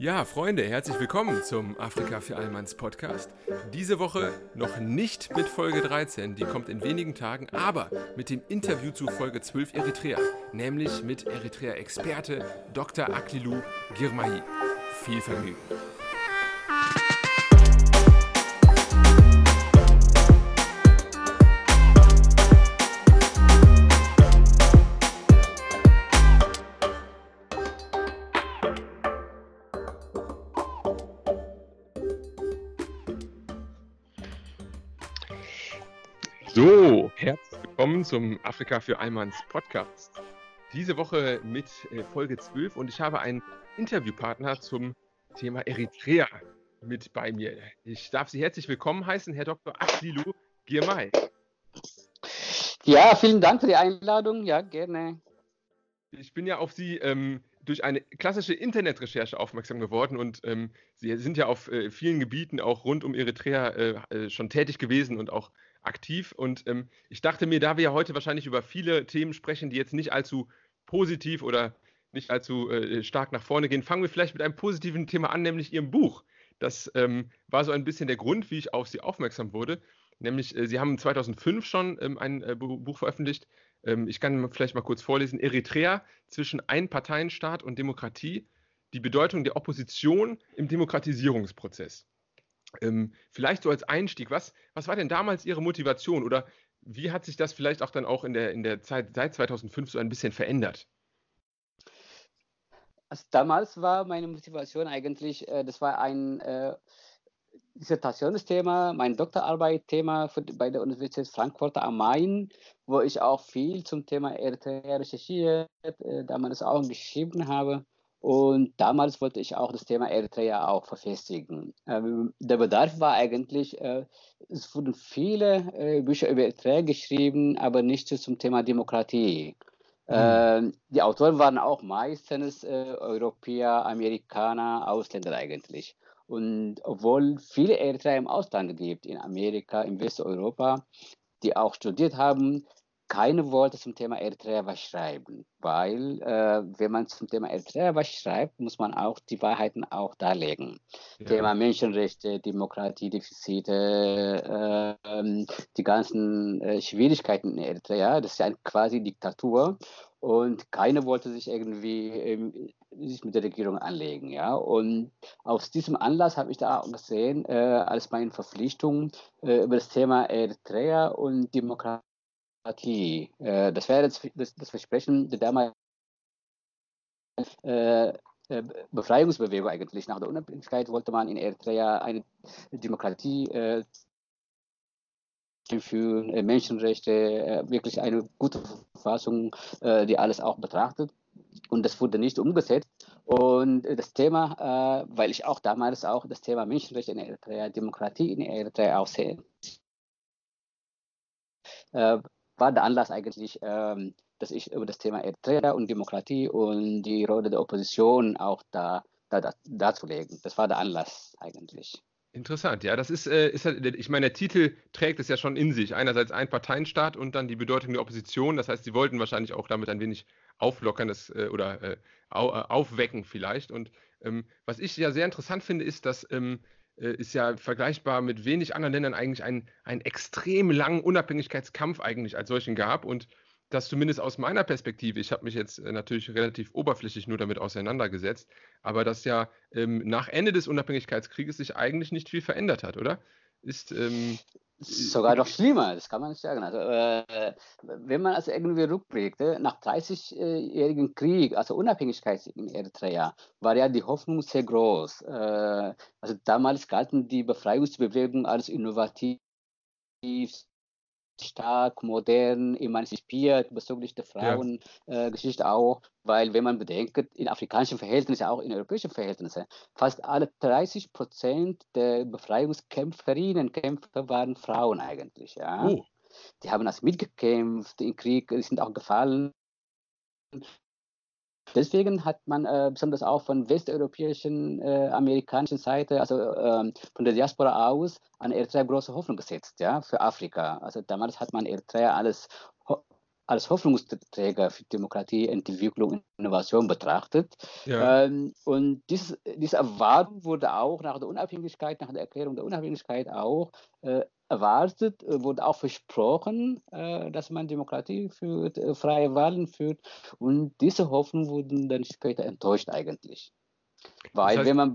Ja, Freunde, herzlich willkommen zum Afrika für Allmanns Podcast. Diese Woche noch nicht mit Folge 13, die kommt in wenigen Tagen, aber mit dem Interview zu Folge 12 Eritrea, nämlich mit Eritrea-Experte Dr. Aklilu Girmahi. Viel Vergnügen. Zum Afrika für Allmanns Podcast. Diese Woche mit äh, Folge 12 und ich habe einen Interviewpartner zum Thema Eritrea mit bei mir. Ich darf Sie herzlich willkommen heißen, Herr Dr. Aklilu Girmay. Ja, vielen Dank für die Einladung. Ja, gerne. Ich bin ja auf Sie ähm, durch eine klassische Internetrecherche aufmerksam geworden und ähm, Sie sind ja auf äh, vielen Gebieten auch rund um Eritrea äh, äh schon tätig gewesen und auch aktiv. Und ähm, ich dachte mir, da wir ja heute wahrscheinlich über viele Themen sprechen, die jetzt nicht allzu positiv oder nicht allzu äh, stark nach vorne gehen, fangen wir vielleicht mit einem positiven Thema an, nämlich Ihrem Buch. Das ähm, war so ein bisschen der Grund, wie ich auf Sie aufmerksam wurde. Nämlich, äh, Sie haben 2005 schon ähm, ein äh, Buch veröffentlicht. Ähm, ich kann vielleicht mal kurz vorlesen. Eritrea zwischen Einparteienstaat und Demokratie. Die Bedeutung der Opposition im Demokratisierungsprozess. Ähm, vielleicht so als Einstieg, was, was war denn damals Ihre Motivation oder wie hat sich das vielleicht auch dann auch in der, in der Zeit seit 2005 so ein bisschen verändert? Also damals war meine Motivation eigentlich, äh, das war ein äh, Dissertationsthema, mein Doktorarbeit-Thema bei der Universität Frankfurt am Main, wo ich auch viel zum Thema Eritrea recherchiert, äh, damals auch geschrieben habe. Und damals wollte ich auch das Thema Eritrea auch verfestigen. Ähm, der Bedarf war eigentlich, äh, es wurden viele äh, Bücher über Eritrea geschrieben, aber nicht zum Thema Demokratie. Mhm. Äh, die Autoren waren auch meistens äh, Europäer, Amerikaner, Ausländer eigentlich. Und obwohl viele Eritreer im Ausland gibt, in Amerika, in Westeuropa, die auch studiert haben, keine Worte zum Thema Eritrea was schreiben, weil äh, wenn man zum Thema Eritrea was schreibt, muss man auch die Wahrheiten auch darlegen. Ja. Thema Menschenrechte, Demokratiedefizite, äh, die ganzen äh, Schwierigkeiten in Eritrea, das ist ja quasi Diktatur und keiner wollte sich irgendwie ähm, sich mit der Regierung anlegen, ja. Und aus diesem Anlass habe ich da auch gesehen, äh, als meine Verpflichtung äh, über das Thema Eritrea und Demokratie Demokratie. Äh, das wäre das, das, das Versprechen der damaligen äh, äh, Befreiungsbewegung eigentlich. Nach der Unabhängigkeit wollte man in Eritrea eine Demokratie äh, führen, äh, Menschenrechte, äh, wirklich eine gute Verfassung, die alles auch betrachtet. Und das wurde nicht umgesetzt. Und das Thema, weil ich auch damals auch das Thema Menschenrechte in Eritrea, Demokratie in Eritrea auch sehe, war der Anlass eigentlich, ähm, dass ich über das Thema Eritrea und Demokratie und die Rolle der Opposition auch da, da, da darzulegen. Das war der Anlass eigentlich. Interessant, ja, das ist, äh, ist ich meine, der Titel trägt es ja schon in sich. Einerseits ein Parteienstaat und dann die Bedeutung der Opposition. Das heißt, sie wollten wahrscheinlich auch damit ein wenig auflockern das, äh, oder äh, äh, aufwecken vielleicht. Und ähm, was ich ja sehr interessant finde, ist, dass ähm, äh, ist ja vergleichbar mit wenig anderen Ländern eigentlich einen, einen extrem langen Unabhängigkeitskampf eigentlich als solchen gab und das zumindest aus meiner Perspektive, ich habe mich jetzt äh, natürlich relativ oberflächlich nur damit auseinandergesetzt, aber dass ja ähm, nach Ende des Unabhängigkeitskrieges sich eigentlich nicht viel verändert hat, oder? Ist ähm, sogar noch schlimmer, das kann man nicht sagen. Also, äh, wenn man also irgendwie rückblickt, nach 30-jährigen Krieg, also Unabhängigkeit in Eritrea, war ja die Hoffnung sehr groß. Äh, also damals galten die Befreiungsbewegungen als innovativ, stark, modern, emanzipiert, bezüglich der Frauengeschichte ja. äh, auch, weil wenn man bedenkt, in afrikanischen Verhältnissen, auch in europäischen Verhältnissen, fast alle 30 Prozent der Befreiungskämpferinnen und Kämpfer waren Frauen eigentlich. Ja. Oh. Die haben das mitgekämpft im Krieg, sind auch gefallen. Deswegen hat man äh, besonders auch von westeuropäischen, äh, amerikanischen Seite, also ähm, von der Diaspora aus, an Eritrea große Hoffnung gesetzt, ja, für Afrika. Also damals hat man Eritrea alles als Hoffnungsträger für Demokratie, Entwicklung, Innovation betrachtet. Ja. Ähm, und dieses, diese Erwartung wurde auch nach der Unabhängigkeit, nach der Erklärung der Unabhängigkeit auch äh, erwartet, äh, wurde auch versprochen, äh, dass man Demokratie führt, äh, freie Wahlen führt. Und diese Hoffnungen wurden dann später enttäuscht eigentlich. Weil das heißt, wenn man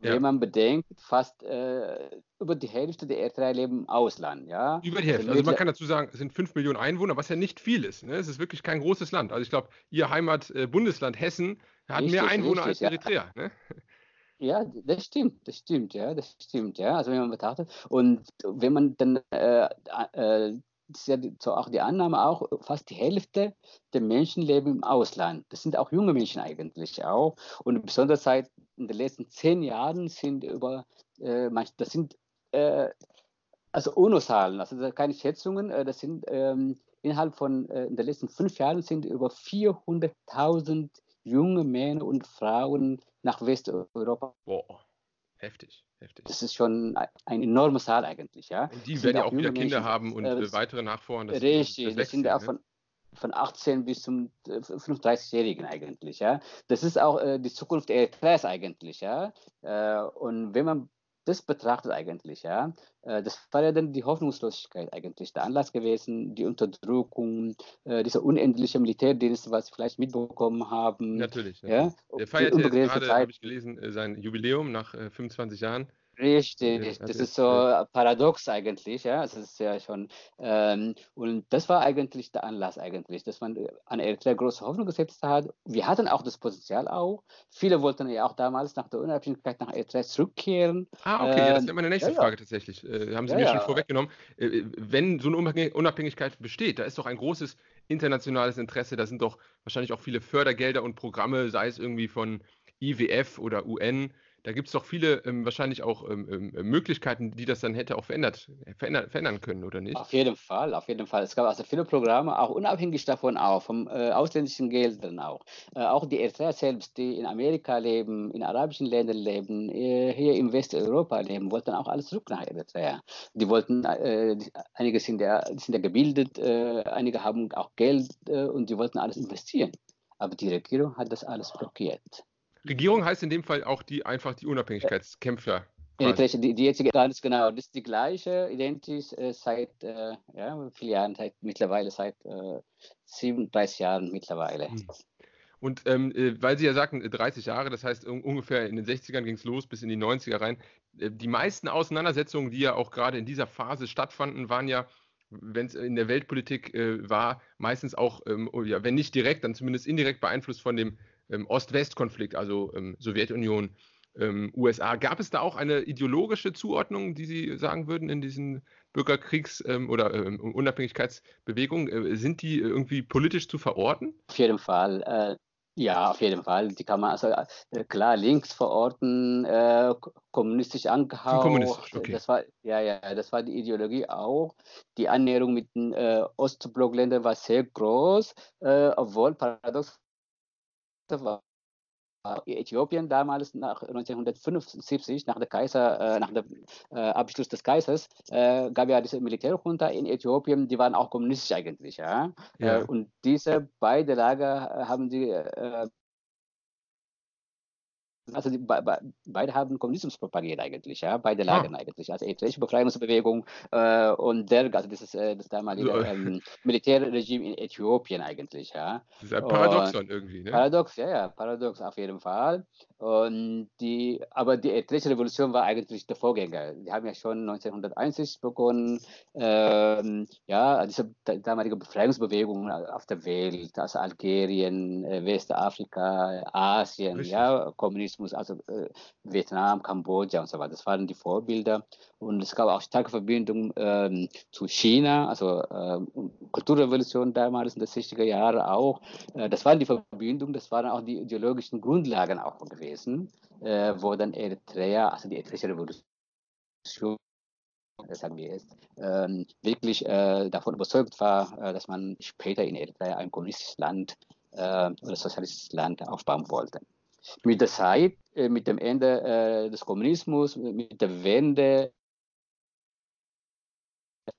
ja. wenn man bedenkt, fast äh, über die Hälfte der Eritreer leben im Ausland. Ja? Über die Hälfte. Also man kann dazu sagen, es sind 5 Millionen Einwohner, was ja nicht viel ist. Ne? Es ist wirklich kein großes Land. Also ich glaube, Ihr Heimatbundesland äh, Hessen hat richtig, mehr Einwohner richtig, als Eritrea. Ja. Ne? Ja, das stimmt, das stimmt, ja, das stimmt, ja. Also wenn man betrachtet und wenn man dann äh, äh, das ist ja so auch die Annahme auch, fast die Hälfte der Menschen leben im Ausland. Das sind auch junge Menschen eigentlich auch. Und besonders seit in den letzten zehn Jahren sind über, äh, das sind äh, also UNO-Zahlen, also keine Schätzungen, äh, das sind ähm, innerhalb von äh, in den letzten fünf Jahren sind über 400.000 junge Männer und Frauen nach Westeuropa. Boah, heftig. Heftig. Das ist schon eine enorme Zahl eigentlich, ja. Und die werden ja auch wieder Kinder Menschen, haben und äh, weitere Nachfahren. Das, richtig, das, das sind ja auch von, von 18 bis zum 35-Jährigen äh, eigentlich, ja. Das ist auch äh, die Zukunft der Eritreas eigentlich, ja. Äh, und wenn man das betrachtet eigentlich, ja, äh, das war ja dann die Hoffnungslosigkeit eigentlich, der Anlass gewesen, die Unterdrückung, äh, dieser unendliche Militärdienst, was Sie vielleicht mitbekommen haben. Natürlich. Ja. Der feiert jetzt gerade, habe ich gelesen, äh, sein Jubiläum nach 25 Jahren. Richtig, das ist so paradox eigentlich, ja. Es ist ja schon, ähm, und das war eigentlich der Anlass eigentlich, dass man an Eritrea große Hoffnung gesetzt hat. Wir hatten auch das Potenzial auch. Viele wollten ja auch damals nach der Unabhängigkeit nach Eritrea zurückkehren. Ah, okay, ähm, ja, das wäre meine nächste ja, Frage tatsächlich. Äh, haben Sie ja, mir schon vorweggenommen. Äh, wenn so eine Unabhängigkeit besteht, da ist doch ein großes internationales Interesse, da sind doch wahrscheinlich auch viele Fördergelder und Programme, sei es irgendwie von IWF oder UN da gibt es doch viele ähm, wahrscheinlich auch ähm, ähm, Möglichkeiten, die das dann hätte auch verändert, verändern, verändern können, oder nicht? Auf jeden Fall, auf jeden Fall. Es gab also viele Programme, auch unabhängig davon auch, vom äh, ausländischen Geldern auch. Äh, auch die Eritreer selbst, die in Amerika leben, in arabischen Ländern leben, äh, hier in Westeuropa leben, wollten auch alles zurück nach Eritrea. Die wollten, äh, einige sind ja, sind ja gebildet, äh, einige haben auch Geld äh, und die wollten alles investieren. Aber die Regierung hat das alles blockiert. Regierung heißt in dem Fall auch die einfach die Unabhängigkeitskämpfer. Die, die jetzige, ganz genau, das ist die gleiche, identisch äh, seit äh, ja, vielen Jahren, seit, mittlerweile seit äh, 37 Jahren mittlerweile. Hm. Und ähm, äh, weil Sie ja sagten, 30 Jahre, das heißt ungefähr in den 60ern ging es los bis in die 90er rein. Äh, die meisten Auseinandersetzungen, die ja auch gerade in dieser Phase stattfanden, waren ja wenn es in der Weltpolitik äh, war, meistens auch, ähm, oh ja, wenn nicht direkt, dann zumindest indirekt beeinflusst von dem ähm, Ost-West-Konflikt, also ähm, Sowjetunion, ähm, USA. Gab es da auch eine ideologische Zuordnung, die Sie sagen würden in diesen Bürgerkriegs- ähm, oder ähm, Unabhängigkeitsbewegungen? Äh, sind die irgendwie politisch zu verorten? Auf jeden Fall. Äh, ja, auf jeden Fall. Die kann man also äh, klar links verorten, äh, kommunistisch angehaucht. Kommunistisch, okay. Das war ja ja, das war die Ideologie auch. Die Annäherung mit den äh, Ostblockländern war sehr groß, äh, obwohl paradox war Äthiopien damals nach 1975, nach, Kaiser, äh, nach dem äh, Abschluss des Kaisers, äh, gab ja diese Militärjunta in Äthiopien, die waren auch kommunistisch eigentlich. Ja? ja. Äh, und diese beiden Lager haben die äh, also die, be, beide haben Kommunismus propagiert eigentlich, ja, beide ah. Lager ah. eigentlich, also eritreische Befreiungsbewegung äh, und der, also das ist äh, das damalige ähm, Militärregime in Äthiopien eigentlich, ja. Das ist ein Paradoxon irgendwie, ne? Paradox, ja, ja, paradox auf jeden Fall. Und die, aber die eritreische Revolution war eigentlich der Vorgänger. Die haben ja schon 1991 begonnen, ähm, ja, diese damalige Befreiungsbewegung auf der Welt, also Algerien, äh, Westafrika, Asien, Richtig. ja, Kommunismus, also äh, Vietnam, Kambodscha und so weiter. Das waren die Vorbilder. Und es gab auch starke Verbindungen ähm, zu China, also äh, Kulturrevolution damals in den 60er Jahren auch. Äh, das waren die Verbindungen, das waren auch die ideologischen Grundlagen auch gewesen, äh, wo dann Eritrea, also die eritreische Revolution, sagen wir jetzt, ähm, wirklich äh, davon überzeugt war, äh, dass man später in Eritrea ein kommunistisches Land oder sozialistisches Land aufbauen wollte. Mit der Zeit, äh, mit dem Ende des Kommunismus, mit der Wende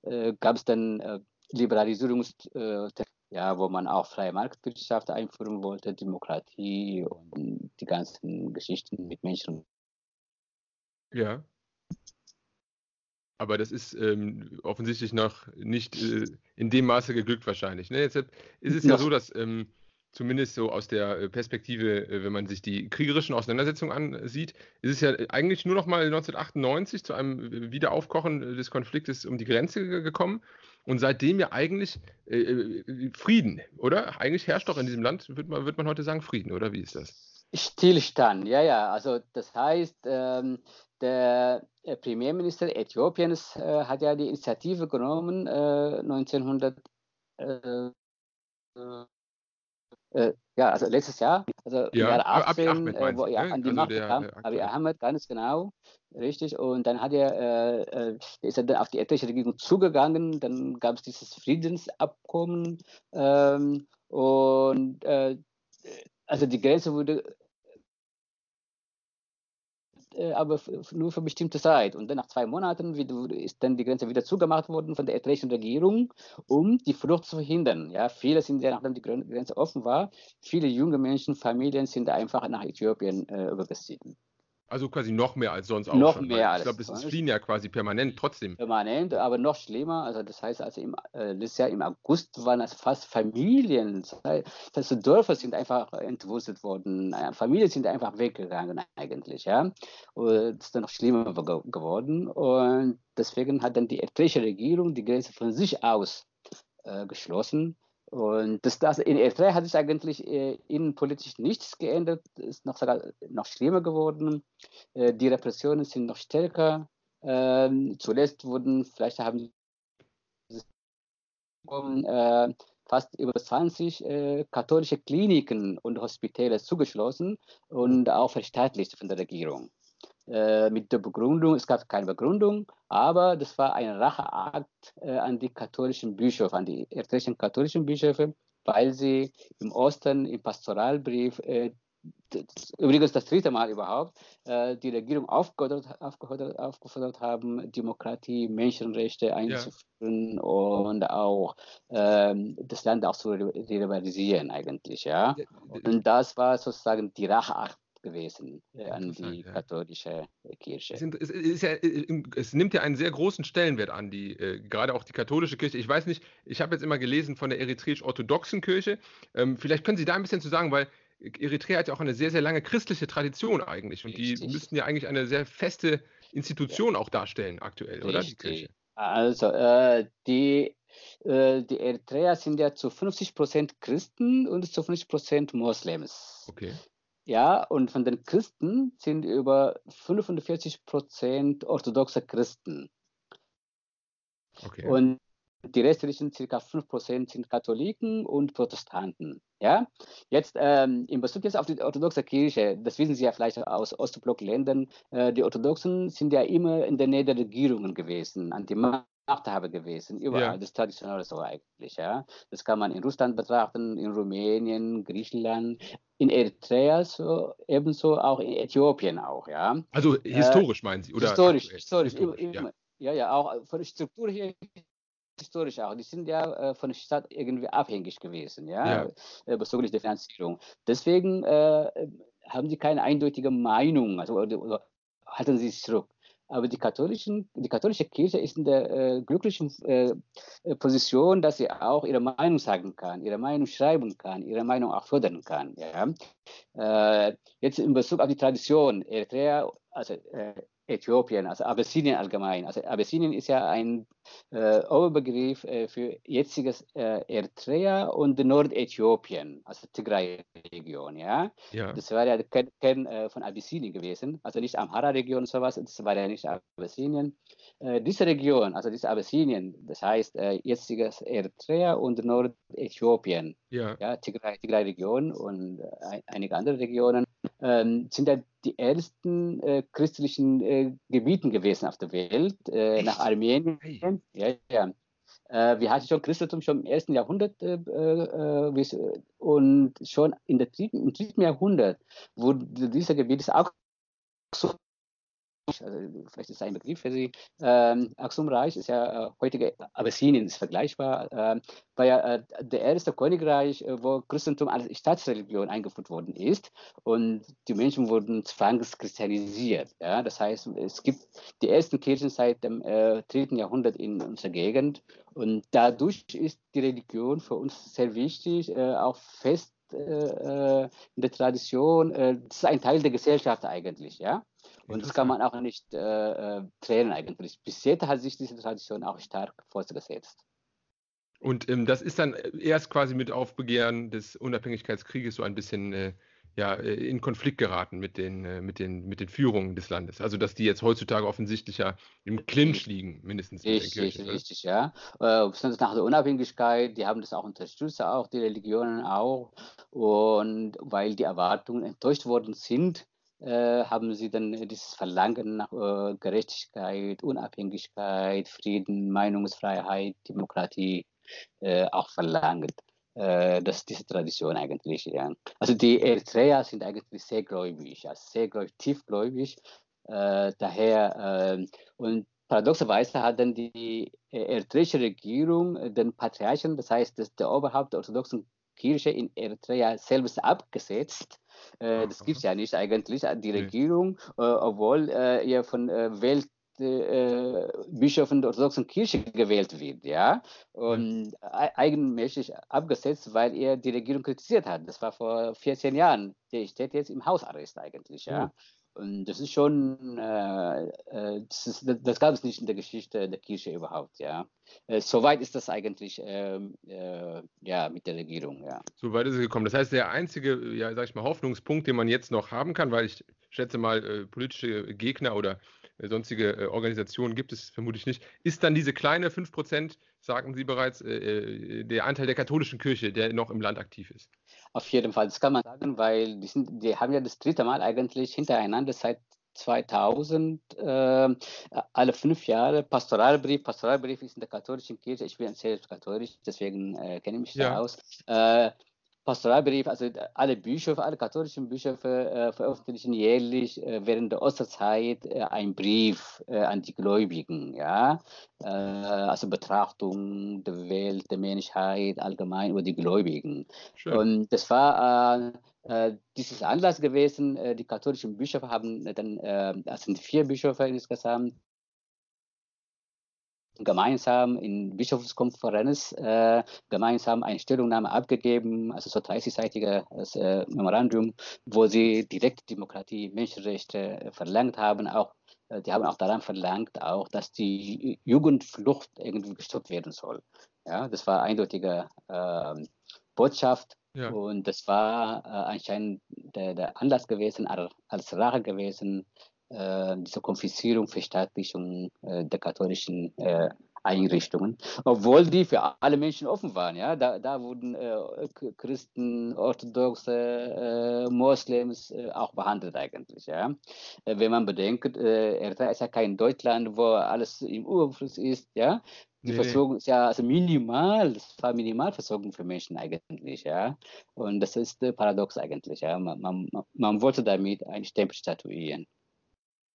äh, gab es dann äh, Liberalisierungs, äh, ja, wo man auch freie Marktwirtschaft einführen wollte, Demokratie und die ganzen Geschichten mit Menschen. Ja. Aber das ist ähm, offensichtlich noch nicht äh, in dem Maße geglückt wahrscheinlich. Ne? Jetzt ist es ja so, dass ähm, zumindest so aus der äh, Perspektive, äh, wenn man sich die kriegerischen Auseinandersetzungen ansieht, ist es ja eigentlich nur noch mal 1998 zu einem Wiederaufkochen des Konfliktes um die Grenze gekommen und seitdem ja eigentlich äh, äh, Frieden, oder? Eigentlich herrscht doch in diesem Land, wird man, wird man heute sagen, Frieden, oder wie ist das? Stillstand, ja, ja. Also das heißt, ähm, der Premierminister Äthiopiens äh, hat ja die Initiative genommen, äh, 1900 äh, ja, also letztes Jahr, also ja, Jahr 18, Ahmed äh, wo er ne? an die also Macht der, kam, der aktuelle. Ahmed, ganz genau, richtig. Und dann hat er, äh, äh, ist er dann auf die eritreische Regierung zugegangen, dann gab es dieses Friedensabkommen ähm, und äh, also die Grenze wurde äh, aber f- nur für bestimmte Zeit. Und dann nach zwei Monaten ist dann die Grenze wieder zugemacht worden von der eritreischen Regierung, um die Flucht zu verhindern. Ja, viele sind ja, nachdem die Gren- Grenze offen war, viele junge Menschen, Familien sind einfach nach Äthiopien äh, übergesiedelt. Also quasi noch mehr als sonst auch Noch schon. mehr als ich glaube, es ist sonst. fliehen ja quasi permanent trotzdem. Permanent, aber noch schlimmer. Also das heißt, also im, äh, letztes Jahr im August waren es fast Familien. Das heißt, Dörfer sind einfach entwurzelt worden. Familien sind einfach weggegangen eigentlich. Ja, und das ist dann noch schlimmer ge geworden. Und deswegen hat dann die eritreische Regierung die Grenze von sich aus äh, geschlossen. Und das, das, in Eritrea hat sich eigentlich äh, innenpolitisch nichts geändert, ist noch sogar noch schlimmer geworden. Äh, die Repressionen sind noch stärker. Ähm, zuletzt wurden, vielleicht haben äh, fast über 20 äh, katholische Kliniken und Hospitäle zugeschlossen und auch verstaatlicht von der Regierung. Äh, mit der Begründung, es gab keine Begründung, aber das war ein Racheakt äh, an die katholischen Bischöfe, an die eritreischen katholischen Bischöfe, weil sie im Osten im Pastoralbrief, äh, das, übrigens das dritte Mal überhaupt, äh, die Regierung aufgefordert, aufgefordert, aufgefordert haben, Demokratie, Menschenrechte einzuführen und auch ähm, das Land auch zu re- liberalisieren eigentlich, ja. Und das war sozusagen die Racheakt gewesen äh, an die ja. katholische Kirche. Es, sind- es, ist ja, äh, es nimmt ja einen sehr großen Stellenwert an, die, äh, gerade auch die katholische Kirche. Ich weiß nicht, ich habe jetzt immer gelesen von der eritreisch-orthodoxen Kirche. Ähm, vielleicht können Sie da ein bisschen zu sagen, weil Eritrea hat ja auch eine sehr, sehr lange christliche Tradition eigentlich. Und die Richtig. müssten ja eigentlich eine sehr feste Institution auch darstellen aktuell, oder? Die Richtig. Kirche. Also äh, die, äh, die Eritreer sind ja zu 50 Prozent Christen und zu 50 Prozent Moslems. Okay. Ja, und von den Christen sind über 45 Prozent orthodoxe Christen. okay. Und die restlichen circa 5% sind Katholiken und Protestanten. Ja, jetzt ähm, in Bezug jetzt auf die orthodoxe Kirche, das wissen Sie ja vielleicht aus Ostblockländern, äh, die Orthodoxen sind ja immer in der Nähe der Regierungen gewesen, an die Machthaber gewesen, überall. Ja. Das ist traditionell so eigentlich. Ja, das kann man in Russland betrachten, in Rumänien, Griechenland, in Eritrea so, ebenso auch in Äthiopien auch. Ja, Also historisch meinen Sie? Oder Äh, historisch, historisch, Historisch, immer, ja. immer. Ja, ja, auch von der Struktur her historisch auch. Die sind ja äh, von der Stadt irgendwie abhängig gewesen, ja, Ja. äh, bezüglich der Finanzierung. Deswegen äh, haben sie keine eindeutige Meinung, also oder, oder halten sie sich zurück. Aber die, katholischen, die katholische Kirche ist in der äh, glücklichen äh, äh, Position, dass sie auch ihre Meinung sagen kann, ihre Meinung schreiben kann, ihre Meinung auch fördern kann. Ja? Äh, jetzt in Bezug auf die Tradition, Eritrea, also äh, Äthiopien, also Abessinien allgemein. Also Abessinien ist ja ein äh, Oberbegriff äh, für jetziges äh, Eritrea und Nordäthiopien, also Tigray-Region, ja. ja. Das war ja der Kern, äh, von Abessinien gewesen, also nicht Amhara-Region und sowas, das war ja nicht Abessinien. Äh, diese Region, also diese Abessinien, das heißt äh, jetziges Eritrea und Nordäthiopien, ja. ja, Tigray- Tigray-Region und äh, ein- einige andere Regionen, sind ja die ältesten äh, christlichen äh, Gebieten gewesen auf der Welt, äh, nach? Armenien. Hey. Ja, ja. Äh, wir hatten schon Christentum schon im ersten Jahrhundert äh, äh, und schon in der dritten, im dritten Jahrhundert wurde dieses Gebiet auch so also vielleicht ist es ein Begriff für Sie. Ähm, Aksum-Reich ist ja äh, heutige Abessinien, ist vergleichbar. Äh, war ja äh, der erste Königreich, äh, wo Christentum als Staatsreligion eingeführt worden ist und die Menschen wurden zwangschristianisiert. Ja? Das heißt, es gibt die ersten Kirchen seit dem äh, 3. Jahrhundert in unserer Gegend und dadurch ist die Religion für uns sehr wichtig, äh, auch fest äh, in der Tradition. das ist ein Teil der Gesellschaft eigentlich, ja. Und das kann man auch nicht äh, äh, trennen eigentlich. Bis jetzt hat sich diese Tradition auch stark fortgesetzt. Und ähm, das ist dann erst quasi mit Aufbegehren des Unabhängigkeitskrieges so ein bisschen äh, ja, äh, in Konflikt geraten mit den, äh, mit, den, mit den Führungen des Landes. Also dass die jetzt heutzutage offensichtlich ja im Clinch liegen, mindestens richtig, Kirche. Richtig, ja. Äh, nach der Unabhängigkeit, die haben das auch unterstützt, auch die Religionen auch. Und weil die Erwartungen enttäuscht worden sind, äh, haben sie dann dieses Verlangen nach äh, Gerechtigkeit, Unabhängigkeit, Frieden, Meinungsfreiheit, Demokratie äh, auch verlangt. Äh, das ist diese Tradition eigentlich. Ja. Also die Eritreer sind eigentlich sehr gläubig, also sehr gläubig, tiefgläubig. Äh, daher ähm, und paradoxerweise hat dann die eritreische Regierung den Patriarchen, das heißt das, der Oberhaupt der orthodoxen Kirche in Eritrea selbst abgesetzt äh, das gibt es ja nicht eigentlich, äh, die Regierung, äh, obwohl ja von Welt äh, Bischöfen der orthodoxen Kirche gewählt wird, ja, und eigenmächtig abgesetzt, weil er die Regierung kritisiert hat. Das war vor 14 Jahren. Der steht jetzt im Hausarrest eigentlich, ja. Und das ist schon, äh, das, ist, das, gab es nicht in der Geschichte der Kirche überhaupt, ja. Äh, Soweit ist das eigentlich ähm, äh, ja, mit der Regierung, ja. Soweit ist es gekommen. Das heißt, der einzige, ja, sag ich mal, Hoffnungspunkt, den man jetzt noch haben kann, weil ich schätze mal, äh, politische Gegner oder äh, sonstige äh, Organisationen gibt es vermutlich nicht, ist dann diese kleine 5%, sagten Sie bereits, äh, der Anteil der katholischen Kirche, der noch im Land aktiv ist. Auf jeden Fall, das kann man sagen, weil die, sind, die haben ja das dritte Mal eigentlich hintereinander seit 2000, äh, alle fünf Jahre, Pastoralbrief. Pastoralbrief ist in der katholischen Kirche. Ich bin selbst katholisch, deswegen äh, kenne ich mich ja. da aus. Äh, Pastoralbrief, also alle Bischöfe, alle katholischen Bischöfe äh, veröffentlichen jährlich äh, während der Osterzeit äh, einen Brief äh, an die Gläubigen, ja, äh, also Betrachtung der Welt, der Menschheit allgemein über die Gläubigen. Schön. Und das war äh, dieses Anlass gewesen. die katholischen Bischöfe haben dann, das sind vier Bischöfe insgesamt, gemeinsam in Bischofskonferenz äh, gemeinsam eine Stellungnahme abgegeben, also so 30-seitiges äh, Memorandum, wo sie direkte Demokratie, Menschenrechte äh, verlangt haben, auch äh, die haben auch daran verlangt, auch, dass die Jugendflucht irgendwie gestoppt werden soll. Ja, das war eindeutige ähm, Botschaft ja. und das war äh, anscheinend der, der Anlass gewesen, als Rache gewesen diese Konfiszierung, Verstaatlichung äh, der katholischen äh, Einrichtungen, obwohl die für alle Menschen offen waren. Ja? Da, da wurden äh, Christen, Orthodoxe, äh, Moslems äh, auch behandelt eigentlich. Ja? Äh, wenn man bedenkt, äh, Eritrea ist ja kein Deutschland, wo alles im Überfluss ist. Ja? Die nee. Versorgung ist ja also minimal, das war Minimalversorgung für Menschen eigentlich. Ja? Und das ist paradox eigentlich. Ja? Man, man, man wollte damit einen Stempel statuieren.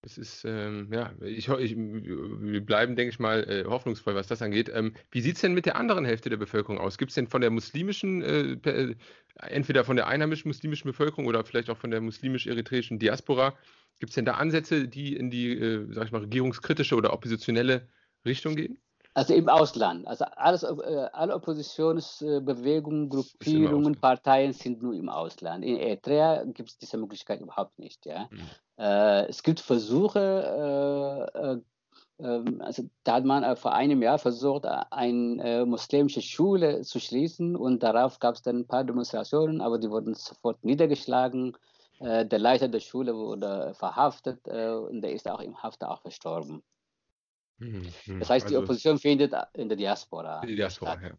Es ist, ähm, ja, ich, ich, wir bleiben, denke ich mal, äh, hoffnungsvoll, was das angeht. Ähm, wie sieht es denn mit der anderen Hälfte der Bevölkerung aus? Gibt es denn von der muslimischen, äh, äh, entweder von der einheimischen muslimischen Bevölkerung oder vielleicht auch von der muslimisch-eritreischen Diaspora, gibt es denn da Ansätze, die in die, äh, sag ich mal, regierungskritische oder oppositionelle Richtung gehen? Also im Ausland. Also alles, äh, alle Oppositionsbewegungen, Gruppierungen, Parteien sind nur im Ausland. In Eritrea gibt es diese Möglichkeit überhaupt nicht. Ja? Mhm. Äh, es gibt Versuche, äh, äh ähm, also da hat man vor einem Jahr versucht, eine muslimische Schule zu schließen und darauf gab es dann ein paar Demonstrationen, aber die wurden sofort niedergeschlagen. Der Leiter der Schule wurde verhaftet und der ist auch im Haft auch verstorben. Mhm, mhm. Das heißt, die also, Opposition findet in der Diaspora. Die Diaspora, ja.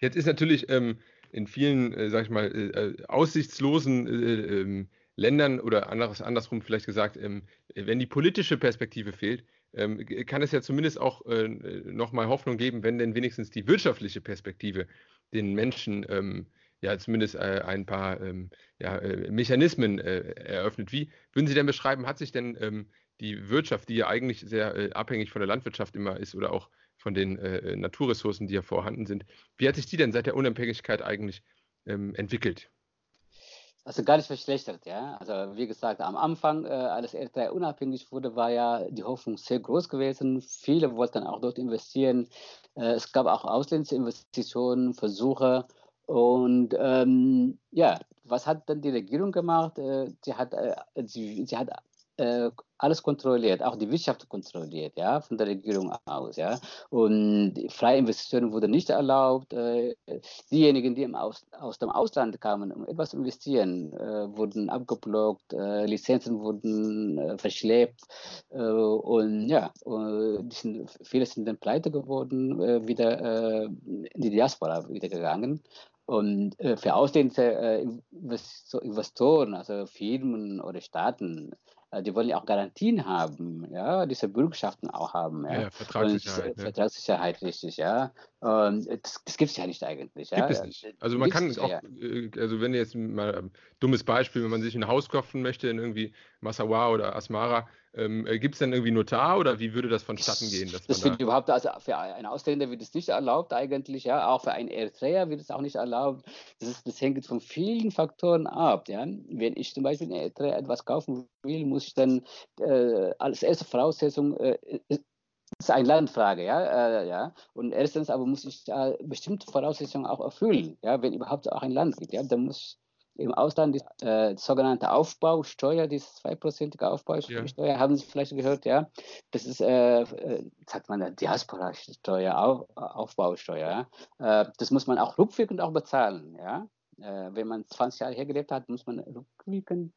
Jetzt ist natürlich ähm, in vielen, äh, sag ich mal, äh, aussichtslosen äh, ähm, Ländern oder anderes, andersrum vielleicht gesagt, ähm, wenn die politische Perspektive fehlt, ähm, kann es ja zumindest auch äh, nochmal Hoffnung geben, wenn denn wenigstens die wirtschaftliche Perspektive den Menschen ähm, ja zumindest äh, ein paar ähm, ja, äh, Mechanismen äh, eröffnet. Wie würden Sie denn beschreiben, hat sich denn ähm, die Wirtschaft, die ja eigentlich sehr äh, abhängig von der Landwirtschaft immer ist oder auch von den äh, Naturressourcen, die ja vorhanden sind, wie hat sich die denn seit der Unabhängigkeit eigentlich ähm, entwickelt? Also gar nicht verschlechtert, ja. Also wie gesagt, am Anfang, äh, als Eritrea unabhängig wurde, war ja die Hoffnung sehr groß gewesen. Viele wollten auch dort investieren. Äh, es gab auch ausländische Investitionen, Versuche. Und ähm, ja, was hat dann die Regierung gemacht? Äh, sie, hat, äh, sie, sie hat äh, alles kontrolliert, auch die Wirtschaft kontrolliert, ja, von der Regierung aus, ja. Und freie Investitionen wurden nicht erlaubt. Äh, diejenigen, die aus, aus dem Ausland kamen, um etwas zu investieren, äh, wurden abgeblockt, äh, Lizenzen wurden äh, verschleppt äh, und ja, sind, viele sind dann pleite geworden, wieder in die Diaspora wieder gegangen. Und für ausländische Investoren, also Firmen oder Staaten, die wollen ja auch Garantien haben, ja, diese Bürgschaften auch haben. Ja, ja Vertragssicherheit. Und, ne? Vertragssicherheit, richtig, ja. Und das, das gibt es ja nicht eigentlich. Ja. Gibt es nicht. Also man kann auch, ja. Äh, also wenn jetzt mal ein dummes Beispiel, wenn man sich ein Haus kaufen möchte in irgendwie Massawa oder Asmara, ähm, äh, Gibt es denn irgendwie Notar oder wie würde das vonstatten gehen? das wird da überhaupt, also für einen Ausländer wird es nicht erlaubt eigentlich, ja, auch für einen Eritreer wird es auch nicht erlaubt. Das, ist, das hängt von vielen Faktoren ab. Ja. Wenn ich zum Beispiel in Eritrea etwas kaufen will, muss ich dann äh, als erste Voraussetzung äh, das ist eine Landfrage, ja, äh, ja. Und erstens aber muss ich äh, bestimmte Voraussetzungen auch erfüllen, ja, wenn überhaupt auch ein Land gibt, ja, dann muss im Ausland die äh, sogenannte Aufbausteuer, diese zweiprozentige Aufbausteuer, ja. haben Sie vielleicht gehört, ja. Das ist, äh, äh sagt man, Diaspora-Steuer, Auf, Aufbausteuer. Ja? Äh, das muss man auch rückwirkend auch bezahlen, ja. Äh, wenn man 20 Jahre hergelebt hat, muss man rückwirkend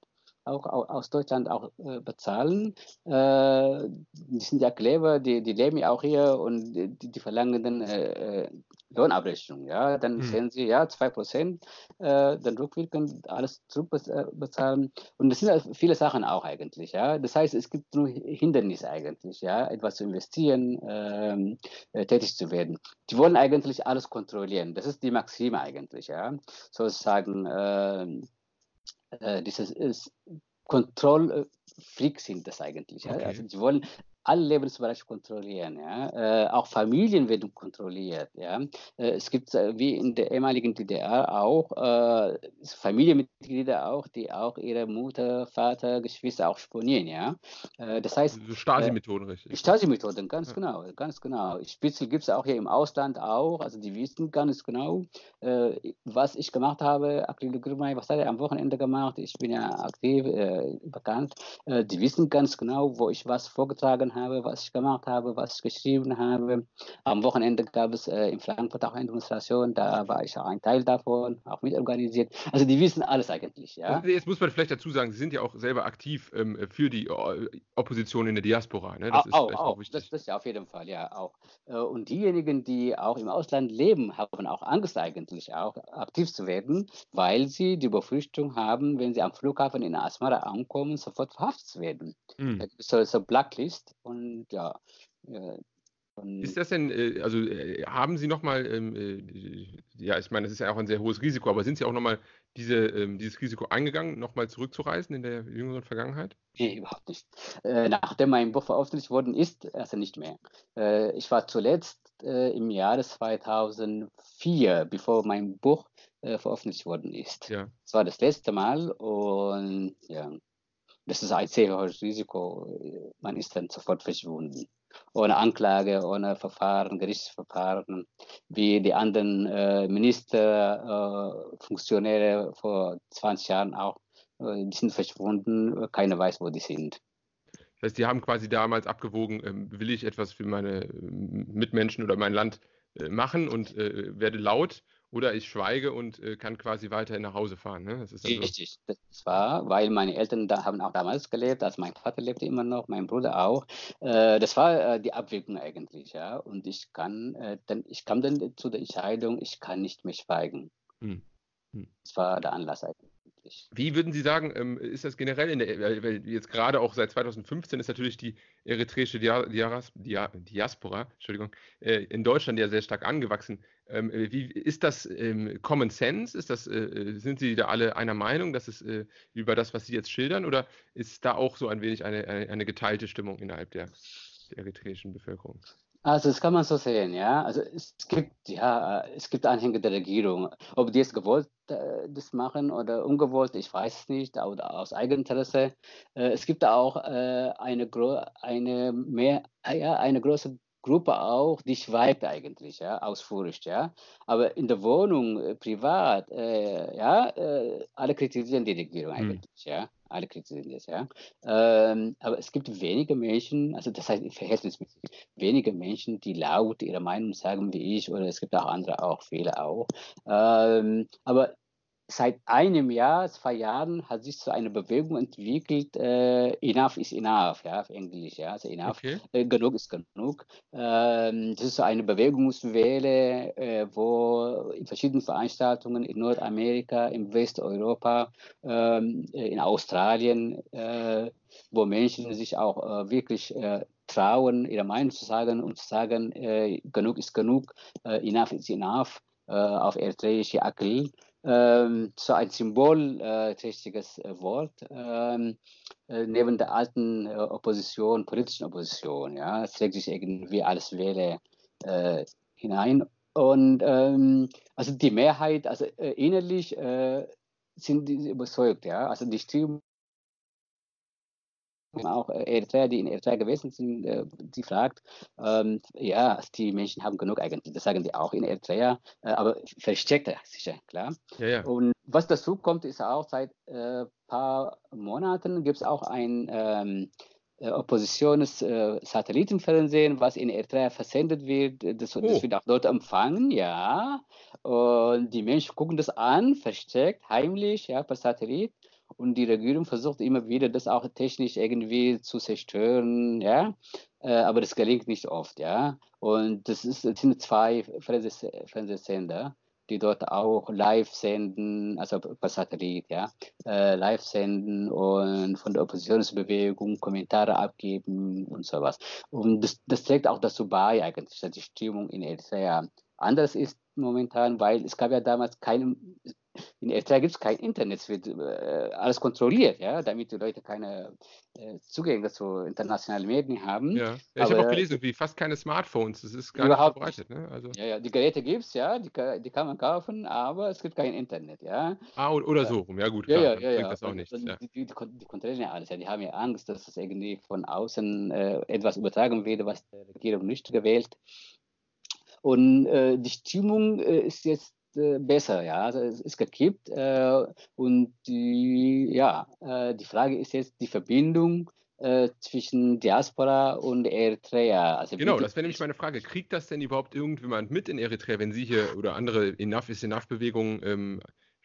auch aus Deutschland auch äh, bezahlen. Äh, die sind ja clever, die, die leben ja auch hier und die, die verlangen dann äh, Lohnabrechnung. Ja? Dann hm. sehen sie, ja, 2%, äh, dann rückwirkend alles zurückbezahlen. Und das sind viele Sachen auch eigentlich. Ja? Das heißt, es gibt nur Hindernisse eigentlich, ja? etwas zu investieren, ähm, äh, tätig zu werden. Die wollen eigentlich alles kontrollieren. Das ist die Maxime eigentlich. Ja? Sozusagen, ähm, äh, dieses ist Kontrollfreak sind das eigentlich. Okay. Also die wollen alle Lebensbereiche kontrollieren. Ja? Äh, auch Familien werden kontrolliert. Ja? Äh, es gibt äh, wie in der ehemaligen DDR auch äh, Familienmitglieder auch, die auch ihre Mutter, Vater, Geschwister auch spionieren. Ja? Äh, das heißt so Stasi-Methoden richtig. Stasi-Methoden, ganz ja. genau, ganz genau. Spitzel gibt es auch hier im Ausland auch. Also die wissen ganz genau, äh, was ich gemacht habe. Akil Gürmay, was hat er am Wochenende gemacht? Ich bin ja aktiv, bekannt. die wissen ganz genau, wo ich was vorgetragen habe, was ich gemacht habe, was ich geschrieben habe. Am Wochenende gab es äh, in Frankfurt auch eine Demonstration, da war ich auch ein Teil davon, auch mitorganisiert. Also die wissen alles eigentlich. Ja? Also jetzt muss man vielleicht dazu sagen, Sie sind ja auch selber aktiv ähm, für die äh, Opposition in der Diaspora. Ne? Das ist auch, auch, auch das, das ja auf jeden Fall, ja auch. Äh, und diejenigen, die auch im Ausland leben, haben auch Angst eigentlich auch aktiv zu werden, weil sie die Befürchtung haben, wenn sie am Flughafen in Asmara ankommen, sofort verhaftet zu werden. Mhm. So eine Blacklist und ja. Äh, ist das denn, äh, also äh, haben Sie nochmal, ähm, ja, ich meine, das ist ja auch ein sehr hohes Risiko, aber sind Sie auch nochmal diese, ähm, dieses Risiko eingegangen, nochmal zurückzureisen in der jüngeren Vergangenheit? Nee, überhaupt nicht. nachdem mein Buch veröffentlicht worden ist, also nicht mehr. ich war zuletzt im Jahre 2004, bevor mein Buch veröffentlicht worden ist. Ja. Das war das letzte Mal und ja, das ist ein sehr hohes Risiko. Man ist dann sofort verschwunden. Ohne Anklage, ohne Verfahren, Gerichtsverfahren, wie die anderen äh, Minister, äh, Funktionäre vor 20 Jahren auch. Äh, die sind verschwunden, keiner weiß, wo die sind. Das heißt, die haben quasi damals abgewogen, ähm, will ich etwas für meine ähm, Mitmenschen oder mein Land äh, machen und äh, werde laut oder ich schweige und äh, kann quasi weiterhin nach Hause fahren. Ne? Das ist Richtig, so. das war, weil meine Eltern da haben auch damals gelebt, also mein Vater lebte immer noch, mein Bruder auch. Äh, das war äh, die Abwägung eigentlich, ja. Und ich kann, äh, dann, ich kam dann zu der Entscheidung, ich kann nicht mehr schweigen. Hm. Hm. Das war der Anlass eigentlich. Eigentlich. Wie würden Sie sagen, ähm, ist das generell in der, weil jetzt gerade auch seit 2015 ist natürlich die eritreische Diaspora, Entschuldigung, äh, in Deutschland ja sehr stark angewachsen. Ähm, wie ist das ähm, Common Sense? Ist das, äh, sind Sie da alle einer Meinung, dass es äh, über das, was Sie jetzt schildern, oder ist da auch so ein wenig eine, eine, eine geteilte Stimmung innerhalb der, der eritreischen Bevölkerung? Also das kann man so sehen, ja. Also es gibt ja, es gibt Anhänger der Regierung. Ob die es gewollt äh, das machen oder ungewollt, ich weiß es nicht, oder aus Eigeninteresse. Äh, es gibt auch äh, eine, eine, mehr, ja, eine große Gruppe auch, die schweigt eigentlich, ja, aus Furcht, ja. Aber in der Wohnung, äh, privat, äh, ja, äh, alle kritisieren die Regierung hm. eigentlich, ja. Alle kritisieren das, ja. Ähm, aber es gibt wenige Menschen, also das heißt verhältnismäßig wenige Menschen, die laut ihre Meinung sagen wie ich, oder es gibt auch andere, auch viele auch. Ähm, aber seit einem Jahr, zwei Jahren hat sich so eine Bewegung entwickelt, äh, enough is enough, ja, auf Englisch, ja, also enough, okay. äh, genug ist genug. Ähm, das ist so eine Bewegungswelle, äh, wo in verschiedenen Veranstaltungen in Nordamerika, in Westeuropa, ähm, äh, in Australien, äh, wo Menschen sich auch äh, wirklich trauen, ihre Meinung zu sagen und zu sagen, genug ist genug, enough is enough, auf eritreische Akil ähm, so ein symbolträchtiges äh, Wort ähm, äh, neben der alten äh, Opposition, politischen Opposition. Ja, es trägt sich irgendwie alles Wähle äh, hinein. Und ähm, also die Mehrheit, also äh, innerlich äh, sind die überzeugt, ja. Also die Stimmung auch äh, Eritreer, die in Eritrea gewesen sind, äh, die fragt, ähm, ja, die Menschen haben genug eigentlich, das sagen die auch in Eritrea, äh, aber versteckt sicher, klar. Ja, ja. Und was dazu kommt, ist auch seit ein äh, paar Monaten gibt es auch ein ähm, äh, Oppositions-Satellitenfernsehen, was in Eritrea versendet wird. Das, oh. das, wird auch dort empfangen, ja. Und die Menschen gucken das an, versteckt, heimlich, ja, per Satellit. Und die Regierung versucht immer wieder, das auch technisch irgendwie zu zerstören, ja. Äh, aber das gelingt nicht oft, ja. Und das, ist, das sind zwei Fernsehsender, die dort auch live senden, also per Satellit, ja, äh, live senden und von der Oppositionsbewegung Kommentare abgeben und sowas. Und das, das trägt auch dazu bei, eigentlich, dass die Stimmung in Eritrea anders ist momentan, weil es gab ja damals keine in Eritrea gibt es kein Internet, es wird äh, alles kontrolliert, ja, damit die Leute keine äh, Zugänge zu internationalen Medien haben. Ja, ja ich habe auch gelesen, wie fast keine Smartphones, das ist gar nicht verbreitet. Ne? Also. Ja, ja, die Geräte gibt es, ja, die, die, kann man kaufen, aber es gibt kein Internet, ja. Ah, oder so rum, ja gut, klar, ja, ja, ja, das auch nichts. Ja. Die, die, die, kontrollieren ja alles, ja, die haben ja Angst, dass es irgendwie von außen äh, etwas übertragen wird, was der Regierung nicht gewählt. Und äh, die Stimmung äh, ist jetzt äh, besser, ja, also es ist gekippt äh, und die, ja, äh, die Frage ist jetzt die Verbindung äh, zwischen Diaspora und Eritrea. Also genau, das wäre nämlich meine Frage. Kriegt das denn überhaupt irgendjemand mit in Eritrea, wenn Sie hier oder andere Enough is Enough Bewegungen ähm,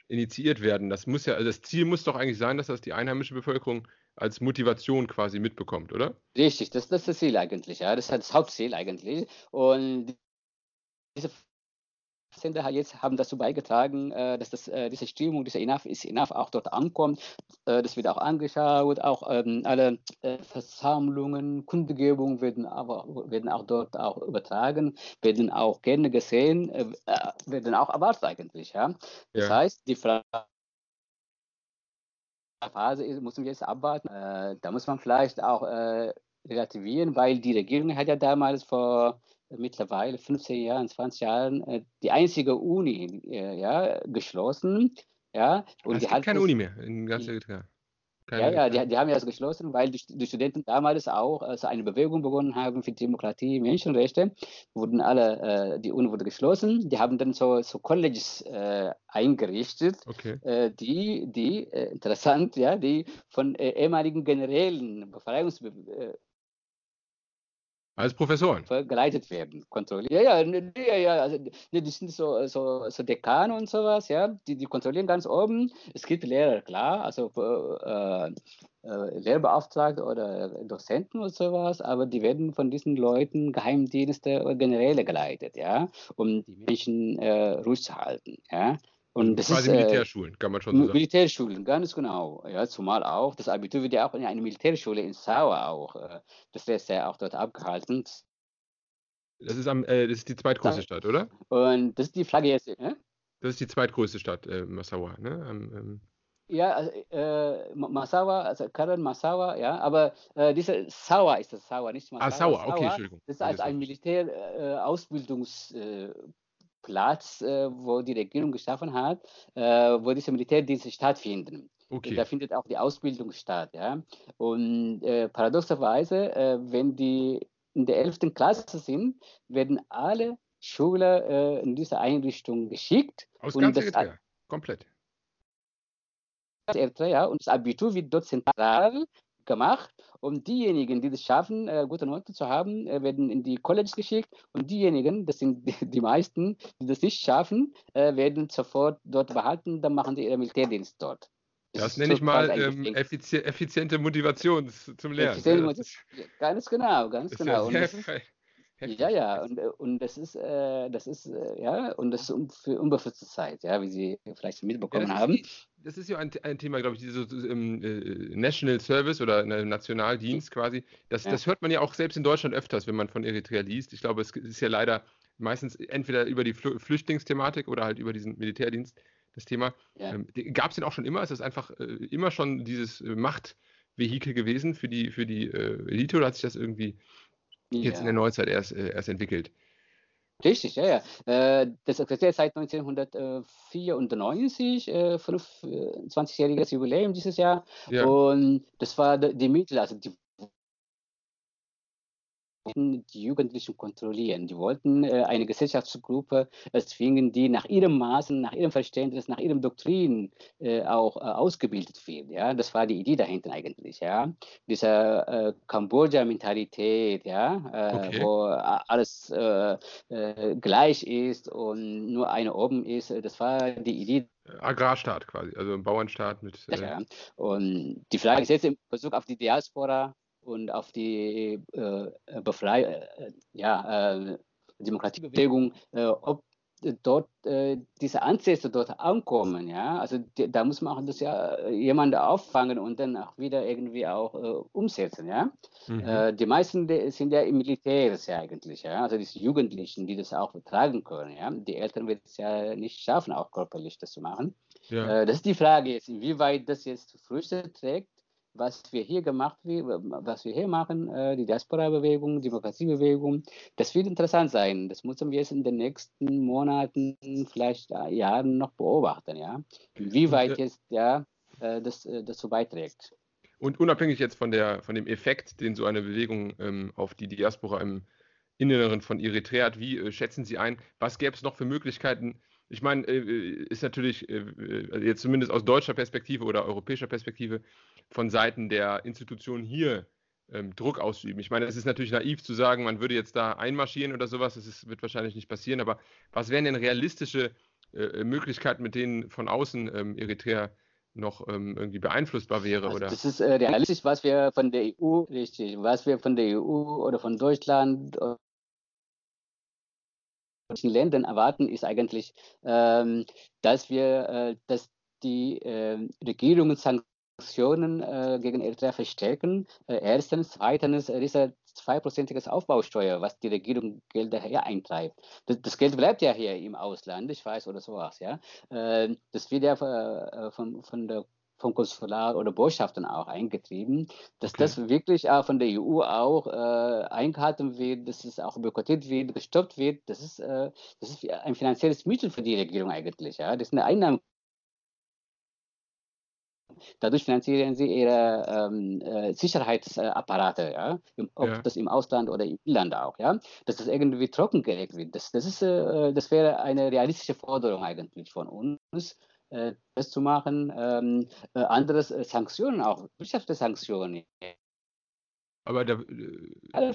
initiiert werden? Das muss ja, also das Ziel muss doch eigentlich sein, dass das die einheimische Bevölkerung als Motivation quasi mitbekommt, oder? Richtig, das, das ist das Ziel eigentlich, ja, das ist das Hauptziel eigentlich. Und diese Sender jetzt haben dazu beigetragen, äh, dass das, äh, diese Stimmung, diese Enough is Enough auch dort ankommt. Äh, das wird auch angeschaut, auch ähm, alle Versammlungen, Kundgebungen werden, aber, werden auch dort auch übertragen, werden auch gerne gesehen, werden auch erwartet eigentlich. Ja? Das ja. heißt, die Frage Phase ist, muss man jetzt abwarten. da muss man vielleicht auch relativieren, weil die Regierung hat ja damals vor mittlerweile 15 Jahren, 20 Jahren äh, die einzige Uni äh, ja, geschlossen. Ja, und es die gibt keine Uni mehr in ganz Eritrea. Ja, ja, die, die, haben ja das geschlossen, weil die, die, Studenten damals auch also eine Bewegung begonnen haben für Demokratie, Menschenrechte, wurden alle, äh, die Uni wurde geschlossen. Die haben dann so, so Colleges äh, eingerichtet, okay. äh, die, die äh, interessant, ja, die von ehemaligen Generälen, Befreiungsbewegungen, als Professoren. Geleitet werden, kontrolliert. Ja, ja, ja, ja. Also, die sind so, so, so Dekane und sowas, ja. Die, die kontrollieren ganz oben. Es gibt Lehrer, klar, also äh, äh, Lehrbeauftragte oder Dozenten und sowas, aber die werden von diesen Leuten Geheimdienste oder Generäle geleitet, ja, um die Menschen äh, ruhig zu halten, ja. Und das Quasi ist, äh, Militärschulen, kann man schon so sagen. Militärschulen, ganz genau. Ja, zumal auch, das Abitur wird ja auch in einer Militärschule in Sauer auch, äh, das wird ja auch dort abgehalten. Das ist, am, äh, das ist die zweitgrößte Stadt, oder? Und das ist die Flagge jetzt. Äh? Das ist die zweitgrößte Stadt, äh, Massawa, ne? Am, ähm, Ja, also, äh, Ma- Massawa, also Karen Massawa, ja, aber äh, diese Sawa ist das Sawa, nicht Massawa. ah, Sauer, okay, Entschuldigung. Das ist als ein Militärausbildungsplatz, äh, wo die Regierung geschaffen hat, äh, wo diese Militärdienste stattfinden. Okay. Da findet auch die Ausbildung statt. Ja? Und äh, paradoxerweise, äh, wenn die in der 11. Klasse sind, werden alle Schüler äh, in diese Einrichtung geschickt. Aus und ganz Eritrea, komplett. Eritrea und das Abitur wird dort zentral gemacht. Und diejenigen, die das schaffen, äh, gute Noten zu haben, äh, werden in die Colleges geschickt. Und diejenigen, das sind die, die meisten, die das nicht schaffen, äh, werden sofort dort behalten. Dann machen sie ihren Militärdienst dort. Das ist nenne ich mal ähm, effiziente Motivation zum Lernen. Effiziente? Das ist, Ganz genau, ganz genau. sehr das he- heftig. ja, ja, und, äh, und das ist, äh, das ist, äh, ja, und das ist um, für unbefristete Zeit, ja, wie Sie vielleicht Ja, mitbekommen das, haben. ist, das ist ja ein, ein Thema, glaube ich, diese so, ähm, äh, National Service oder Nationaldienst quasi. Das, Ja. das hört man ja auch selbst in Deutschland öfters, wenn man von Eritrea liest. Ich glaube, es ist ja leider meistens entweder über die Fl Flüchtlingsthematik oder halt über diesen Militärdienst das Thema. Ja. Ähm, Gab es den auch schon immer? Ist das einfach äh, immer schon dieses äh, Machtvehikel gewesen für die, für die Elite oder hat sich das irgendwie jetzt in der Ja. Neuzeit erst, äh, erst entwickelt? Richtig, ja, ja. Äh, Das existiert seit 1994, äh, 25-jähriges Jubiläum dieses Jahr. Ja. Und das war die Mittel, also die die Jugendlichen kontrollieren. Die wollten äh, eine Gesellschaftsgruppe zwingen, die nach ihrem Maßen, nach ihrem Verständnis, nach ihrem Doktrin äh, auch äh, ausgebildet wird. Ja, das war die Idee dahinter eigentlich. Ja, diese äh, Kambodscha-Mentalität, ja, äh, Okay. wo alles äh, äh, gleich ist und nur eine oben ist. Das war die Idee Agrarstaat quasi, also ein Bauernstaat mit. Äh, ja. Und die Frage ist jetzt in Bezug auf die Diaspora und auf die äh, Befrei äh, ja, äh, Demokratiebewegung, äh, ob dort äh, diese Ansätze dort ankommen, ja, also die, da muss man auch das ja äh, jemanden auffangen und dann auch wieder irgendwie auch äh, umsetzen, ja. mhm. Äh, die meisten die sind ja im Militär ja eigentlich, ja, also diese Jugendlichen, die das auch vertragen können, ja. Die Eltern werden es ja nicht schaffen, auch körperlich das zu machen. ja. Äh, das ist die Frage jetzt, inwieweit das jetzt Früchte trägt, was wir hier gemacht was wir hier machen, äh, die Diaspora-Bewegung, Demokratiebewegung. Das wird interessant sein. Das müssen wir jetzt in den nächsten Monaten, vielleicht äh, Jahren noch beobachten, ja. Inwieweit Und, äh, jetzt ja das dazu beiträgt. Und unabhängig jetzt von, der, von dem Effekt, den so eine Bewegung ähm, auf die Diaspora im Inneren von Eritrea hat, wie äh, schätzen Sie ein, was gäbe es noch für Möglichkeiten? Ich meine, äh, ist natürlich äh, äh, jetzt zumindest aus deutscher Perspektive oder europäischer Perspektive von Seiten der Institutionen hier ähm, Druck ausüben. Ich meine, es ist natürlich naiv zu sagen, man würde jetzt da einmarschieren oder sowas, das ist, wird wahrscheinlich nicht passieren, aber was wären denn realistische äh, Möglichkeiten, mit denen von außen ähm, Eritrea noch ähm, irgendwie beeinflussbar wäre? Also oder? das ist äh, realistisch, was wir von der EU, richtig, was wir von der EU oder von Deutschland Ländern erwarten, ist eigentlich, ähm, dass wir, äh, dass die äh, Regierungen Sanktionen äh, gegen Eritrea verstärken. Äh, erstens, zweitens, äh, diese zweiprozentiges Aufbausteuer, was die Regierung Gelder her eintreibt. Das, das, Geld bleibt ja hier im Ausland, ich weiß, oder sowas, ja. Äh, das wird ja äh, von, von der vom Konsulat oder Botschaften auch eingetrieben, dass Okay. das wirklich auch von der EU auch äh, eingehalten wird, dass es auch boykottiert wird, gestoppt wird. Das ist, äh, das ist ein finanzielles Mittel für die Regierung eigentlich. Ja? Das ist eine Einnahme. Dadurch finanzieren sie ihre ähm, äh, Sicherheitsapparate, ja? Im, ob Ja. das im Ausland oder im Inland auch, ja, dass das irgendwie trockengelegt wird. Das, das, ist, äh, das wäre eine realistische Forderung eigentlich von uns, das zu machen. Ähm, äh, anderes äh, Sanktionen auch, wirtschaftliche Sanktionen. Aber da, äh, Ja, da,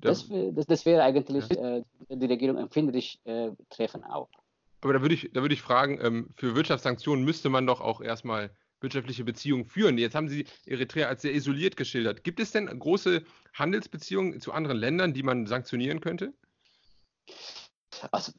Das, das, das wäre eigentlich äh, die Regierung empfindlich äh, treffen auch. aber da würde ich, da würde ich fragen, ähm, für Wirtschaftssanktionen müsste man doch auch erstmal wirtschaftliche Beziehungen führen. Jetzt haben Sie Eritrea als sehr isoliert geschildert. Gibt es denn große Handelsbeziehungen zu anderen Ländern, die man sanktionieren könnte? Also,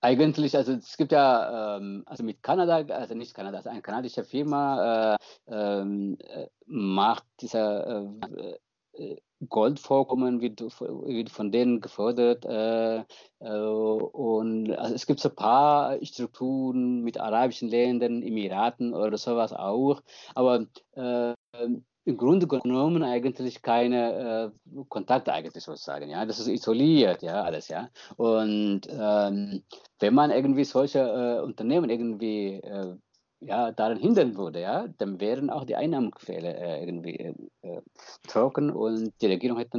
Eigentlich, also es gibt ja, ähm, also mit Kanada, also nicht Kanada, also eine kanadische Firma äh, ähm, äh, macht dieser äh, äh, Goldvorkommen wird, wird von denen gefördert. Äh, äh, und also es gibt so ein paar Strukturen mit arabischen Ländern, Emiraten oder sowas auch. Aber äh, im Grunde genommen eigentlich keine äh, Kontakte eigentlich sozusagen, ja. Das ist isoliert, ja, alles, ja. Und ähm, wenn man irgendwie solche äh, Unternehmen irgendwie äh, ja, daran hindern würde, ja, dann wären auch die Einnahmenquelle äh, irgendwie äh, trocken und die Regierung hätte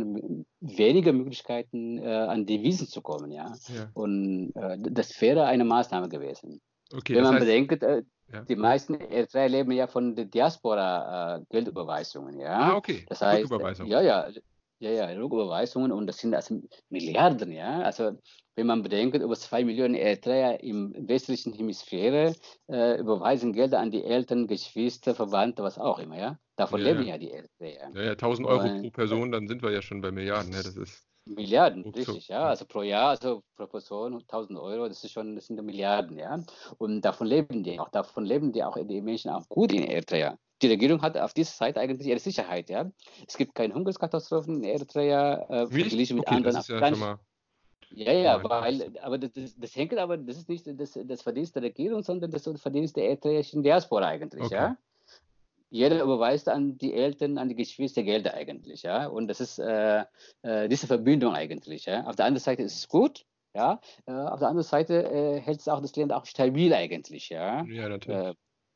weniger Möglichkeiten, äh, an Devisen zu kommen, ja. ja. Und äh, das wäre eine Maßnahme gewesen. Okay, Wenn man heißt, bedenkt, äh, ja. die meisten Eritreer leben ja von der Diaspora-Geldüberweisungen, ja. Ah, okay. Das heißt, ja, ja, ja, ja, Rücküberweisungen und das sind also Milliarden, ja. Also wenn man bedenkt, über zwei Millionen Eritreer im westlichen Hemisphäre äh, überweisen Gelder an die Eltern, Geschwister, Verwandte, was auch immer, ja. Davon ja, leben ja. ja die Eritreer. Ja, ja, 1000 Euro und, pro Person, dann sind wir ja schon bei Milliarden, ja, das ist. Milliarden, richtig, ja. Also pro Jahr, also pro Person 1000 Euro, das ist schon, das sind Milliarden, ja. Und davon leben die auch, davon leben die auch die Menschen auch gut in Eritrea die Regierung hat auf dieser Seite eigentlich ihre Sicherheit. Ja? Es gibt keine Hungerskatastrophen in Eritrea äh, verglichen mit okay, anderen das ist ja, schon mal ja, ja, weil, aber das, das, hängt aber, das ist nicht das, das Verdienst der Regierung, sondern das Verdienst der eritreischen Diaspora eigentlich, okay. ja. Jeder überweist an die Eltern, an die Geschwister Gelder eigentlich, ja. Und das ist äh, äh, diese Verbindung eigentlich, ja. Auf der anderen Seite ist es gut, ja. Äh, auf der anderen Seite äh, hält es auch das Land auch stabil eigentlich, ja. Ja, natürlich. Äh,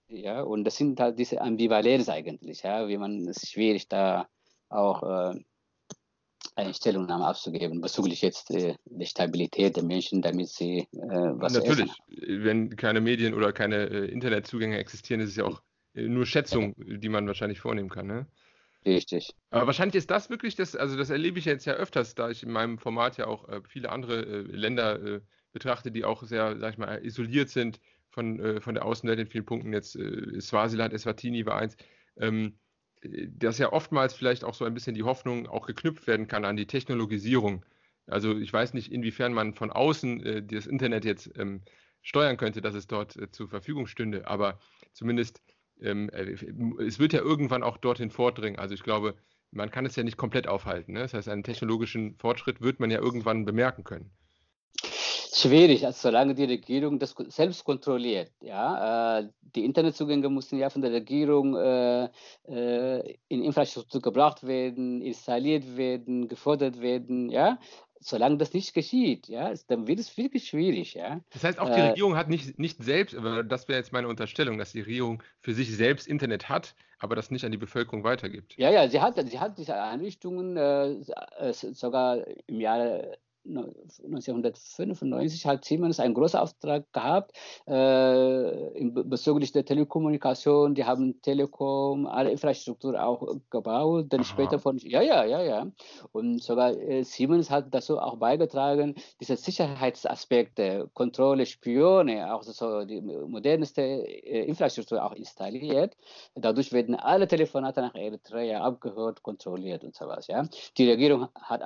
ja, und das sind halt diese Ambivalenz eigentlich, ja, wie man es schwierig da auch äh, eine Stellungnahme abzugeben bezüglich jetzt äh, der Stabilität der Menschen, damit sie äh, was Natürlich, essen. wenn keine Medien oder keine äh, Internetzugänge existieren, ist es ja auch nur Schätzung, die man wahrscheinlich vornehmen kann. Ne? Richtig. Aber wahrscheinlich ist das wirklich das, also das erlebe ich jetzt ja öfters, da ich in meinem Format ja auch äh, viele andere äh, Länder betrachte, die auch sehr, sag ich mal, isoliert sind von, von der Außenwelt in vielen Punkten. Jetzt Swasiland, Eswatini war eins. Ähm, dass ja oftmals vielleicht auch so ein bisschen die Hoffnung auch geknüpft werden kann an die Technologisierung. Also ich weiß nicht, inwiefern man von außen äh, das Internet jetzt ähm, steuern könnte, dass es dort äh, zur Verfügung stünde, aber zumindest ähm, äh, es wird ja irgendwann auch dorthin vordringen. Also ich glaube, man kann es ja nicht komplett aufhalten. Ne? Das heißt, einen technologischen Fortschritt wird man ja irgendwann bemerken können schwierig, also solange die Regierung das selbst kontrolliert. Ja, äh, die Internetzugänge müssen ja von der Regierung äh, äh, in Infrastruktur gebracht werden, installiert werden, gefordert werden. Ja, solange das nicht geschieht, ja, dann wird es wirklich schwierig, ja. Das heißt, auch die äh, Regierung hat nicht, nicht selbst, das wäre jetzt meine Unterstellung, dass die Regierung für sich selbst Internet hat, aber das nicht an die Bevölkerung weitergibt. Ja, ja, sie hat, sie hat diese Einrichtungen äh, sogar im Jahre 1995 hat Siemens einen großen Auftrag gehabt äh, bezüglich der Telekommunikation. Die haben Telekom, alle Infrastruktur auch gebaut. Dann Aha. später von, ja, ja, ja, ja. Und sogar äh, Siemens hat dazu auch beigetragen, diese Sicherheitsaspekte, Kontrolle, Spione, auch so die modernste äh, Infrastruktur auch installiert. Dadurch werden alle Telefonate nach Eritrea abgehört, kontrolliert und so was. Ja. Die Regierung hat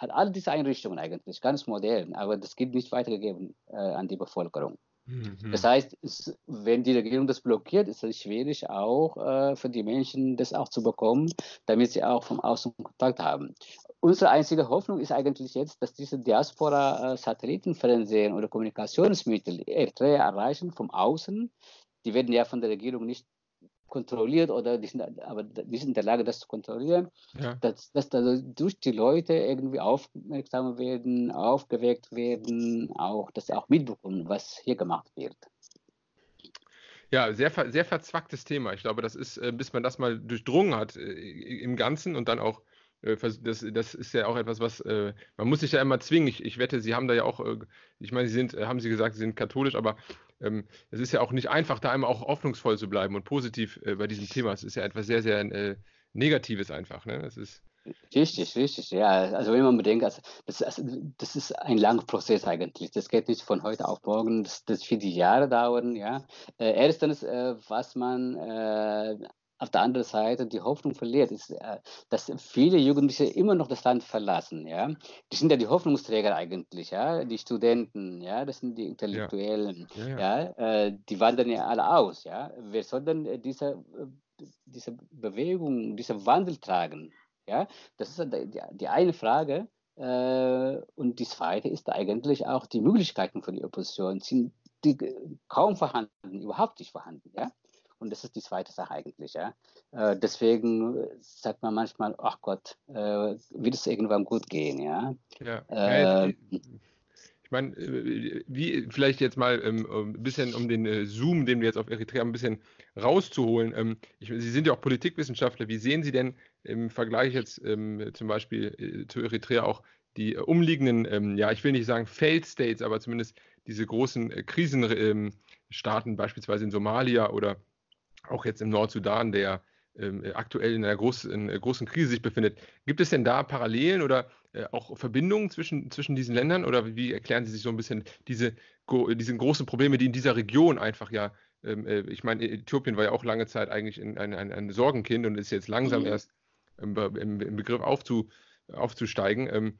hat all diese Einrichtungen eigentlich, ganz modern, aber das gibt nicht weitergegeben äh, an die Bevölkerung. Mhm. Das heißt, es, wenn die Regierung das blockiert, ist es schwierig auch äh, für die Menschen, das auch zu bekommen, damit sie auch vom Außen Kontakt haben. Unsere einzige Hoffnung ist eigentlich jetzt, dass diese Diaspora-Satellitenfernsehen oder Kommunikationsmittel Eritrea erreichen vom Außen. Die werden ja von der Regierung nicht kontrolliert oder die sind, aber die sind in der Lage, das zu kontrollieren, ja. dass, dass durch die Leute irgendwie aufmerksam werden, aufgeweckt werden, auch, dass sie auch mitbekommen, was hier gemacht wird. Ja, sehr, sehr verzwacktes Thema. Ich glaube, das ist, äh, bis man das mal durchdrungen hat äh, im Ganzen und dann auch das, das ist ja auch etwas, was äh, man muss sich ja immer zwingen. Ich, ich wette, Sie haben da ja auch, äh, ich meine, Sie sind, haben Sie gesagt, Sie sind katholisch, aber ähm, es ist ja auch nicht einfach, da einmal auch hoffnungsvoll zu bleiben und positiv bei diesem Thema. Es ist ja etwas sehr, sehr Negatives einfach. Ne? Es ist Richtig, richtig, ja. Also wenn man bedenkt, also das, also das ist ein langer Prozess eigentlich. Das geht nicht von heute auf morgen, das, das viele Jahre dauern, ja. Äh, erstens, äh, was man äh, auf der anderen Seite die Hoffnung verliert, ist, äh, dass viele Jugendliche immer noch das Land verlassen. Ja? Die sind ja die Hoffnungsträger eigentlich, ja? die Studenten, ja? das sind die Intellektuellen. Ja. Ja, ja. Äh, die wandern ja alle aus. Ja? Wer soll denn äh, diese, diese Bewegung, diesen Wandel tragen? Ja? Das ist die, die eine Frage. Und die zweite ist eigentlich auch die Möglichkeiten für die Opposition sind die kaum vorhanden, überhaupt nicht vorhanden. Ja? Und das ist die zweite Sache eigentlich. Ja? Äh, deswegen sagt man manchmal, ach Gott, äh, wird es irgendwann gut gehen. Ja. ja. Äh, ich meine, äh, wie vielleicht jetzt mal ähm, ein bisschen um den äh, Zoom, den wir jetzt auf Eritrea ein bisschen rauszuholen. Ähm, ich, Sie sind ja auch Politikwissenschaftler. Wie sehen Sie denn im Vergleich jetzt ähm, zum Beispiel äh, zu Eritrea auch die umliegenden, ähm, ja, ich will nicht sagen Failed States, aber zumindest diese großen Krisenstaaten, beispielsweise in Somalia oder auch jetzt im Nordsudan, der ähm, aktuell in einer, groß, in einer, großen Krise sich befindet. Gibt es denn da Parallelen oder äh, auch Verbindungen zwischen, zwischen diesen Ländern oder wie erklären Sie sich so ein bisschen diese, diese großen Probleme, die in dieser Region einfach ja, ähm, äh, ich meine, Äthiopien war ja auch lange Zeit eigentlich ein, ein, ein, Sorgenkind und ist jetzt langsam mhm. erst im, im, im, Begriff aufzu, aufzusteigen. Ähm,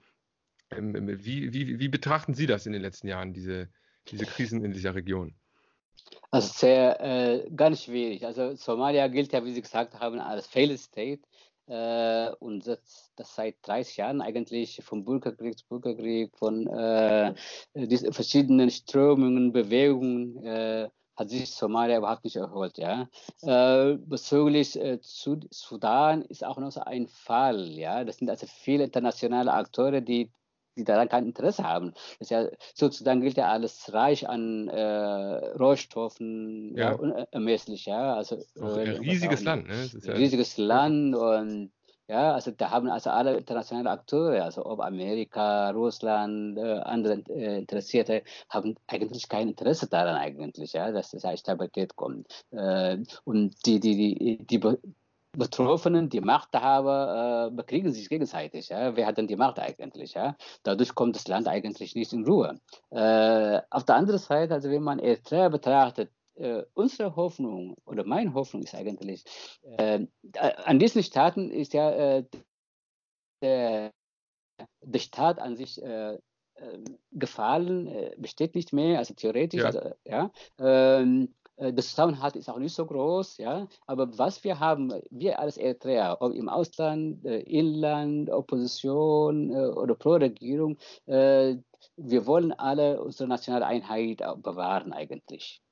ähm wie, wie, wie betrachten Sie das in den letzten Jahren, diese, diese Krisen in dieser Region? Also sehr, äh, ganz schwierig. Also Somalia gilt ja, wie Sie gesagt haben, als Failed State. Äh, und das, das, seit 30 Jahren eigentlich vom Bürgerkrieg zu Bürgerkrieg, von äh, verschiedenen Strömungen, Bewegungen, äh, hat sich Somalia überhaupt nicht erholt. Ja? Äh, bezüglich äh, Sudan ist auch noch so ein Fall. Ja? Das sind also viele internationale Akteure, die die daran kein Interesse haben. Das ja, sozusagen gilt ja alles reich an äh, Rohstoffen, ja. ja unermesslich, ja. Also, äh, ein riesiges Land, ne? Ja riesiges Land und ja, also da haben also alle internationalen Akteure, also ob Amerika, Russland, äh, andere äh, Interessierte, haben eigentlich kein Interesse daran eigentlich, ja, dass es Stabilität kommt. Äh, und die, die, die, die, Betroffenen, die Machthaber äh, bekriegen sich gegenseitig. Ja? Wer hat denn die Macht eigentlich? Ja? Dadurch kommt das Land eigentlich nicht in Ruhe. Äh, auf der anderen Seite, also wenn man Eritrea betrachtet, äh, unsere Hoffnung oder meine Hoffnung ist eigentlich, äh, an diesen Staaten ist ja äh, der, der Staat an sich äh, gefallen, besteht nicht mehr, also theoretisch, ja. Also, ja ähm, äh, der Zusammenhalt ist auch nicht so groß, ja. Aber was wir haben, wir als Eritreer, ob im Ausland, äh, Inland, Opposition äh, oder Pro-Regierung, wir wollen alle unsere nationale Einheit bewahren eigentlich.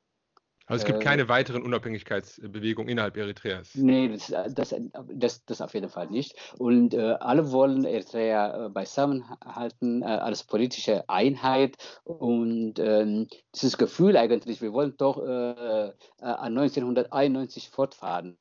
Also es gibt äh, keine weiteren Unabhängigkeitsbewegungen innerhalb Eritreas. Nee, das, das, das, das auf jeden Fall nicht. Und äh, alle wollen Eritrea äh, beisammenhalten äh, als politische Einheit. Und ähm, dieses Gefühl eigentlich, wir wollen doch äh, äh an 1991 fortfahren.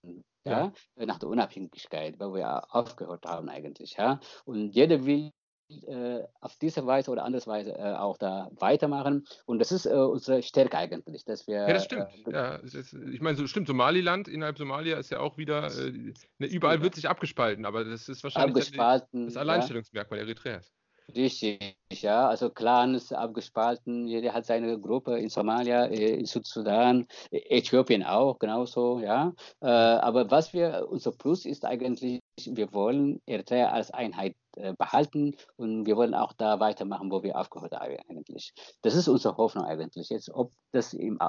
Ja. ja. nach der Unabhängigkeit, wo wir aufgehört haben eigentlich, ja. Und jeder will äh, auf diese Weise oder andere Weise äh, auch da weitermachen. Und das ist äh, unsere Stärke eigentlich, dass wir. Ja, das stimmt. Äh, ja, ist, ich meine, so stimmt. Somaliland innerhalb Somalia ist ja auch wieder, äh, ne, überall wird sich abgespalten, aber das ist wahrscheinlich das Alleinstellungsmerkmal ja. Eritreas. Richtig, ja, also Clans abgespalten, jeder hat seine Gruppe in Somalia, äh, in Südsudan, Äthiopien auch, genauso, ja. Aber was wir, unser Plus ist eigentlich, wir wollen Eritrea als Einheit äh, behalten und wir wollen auch da weitermachen, wo wir aufgehört haben eigentlich. Das ist unsere Hoffnung eigentlich. Jetzt, ob das im,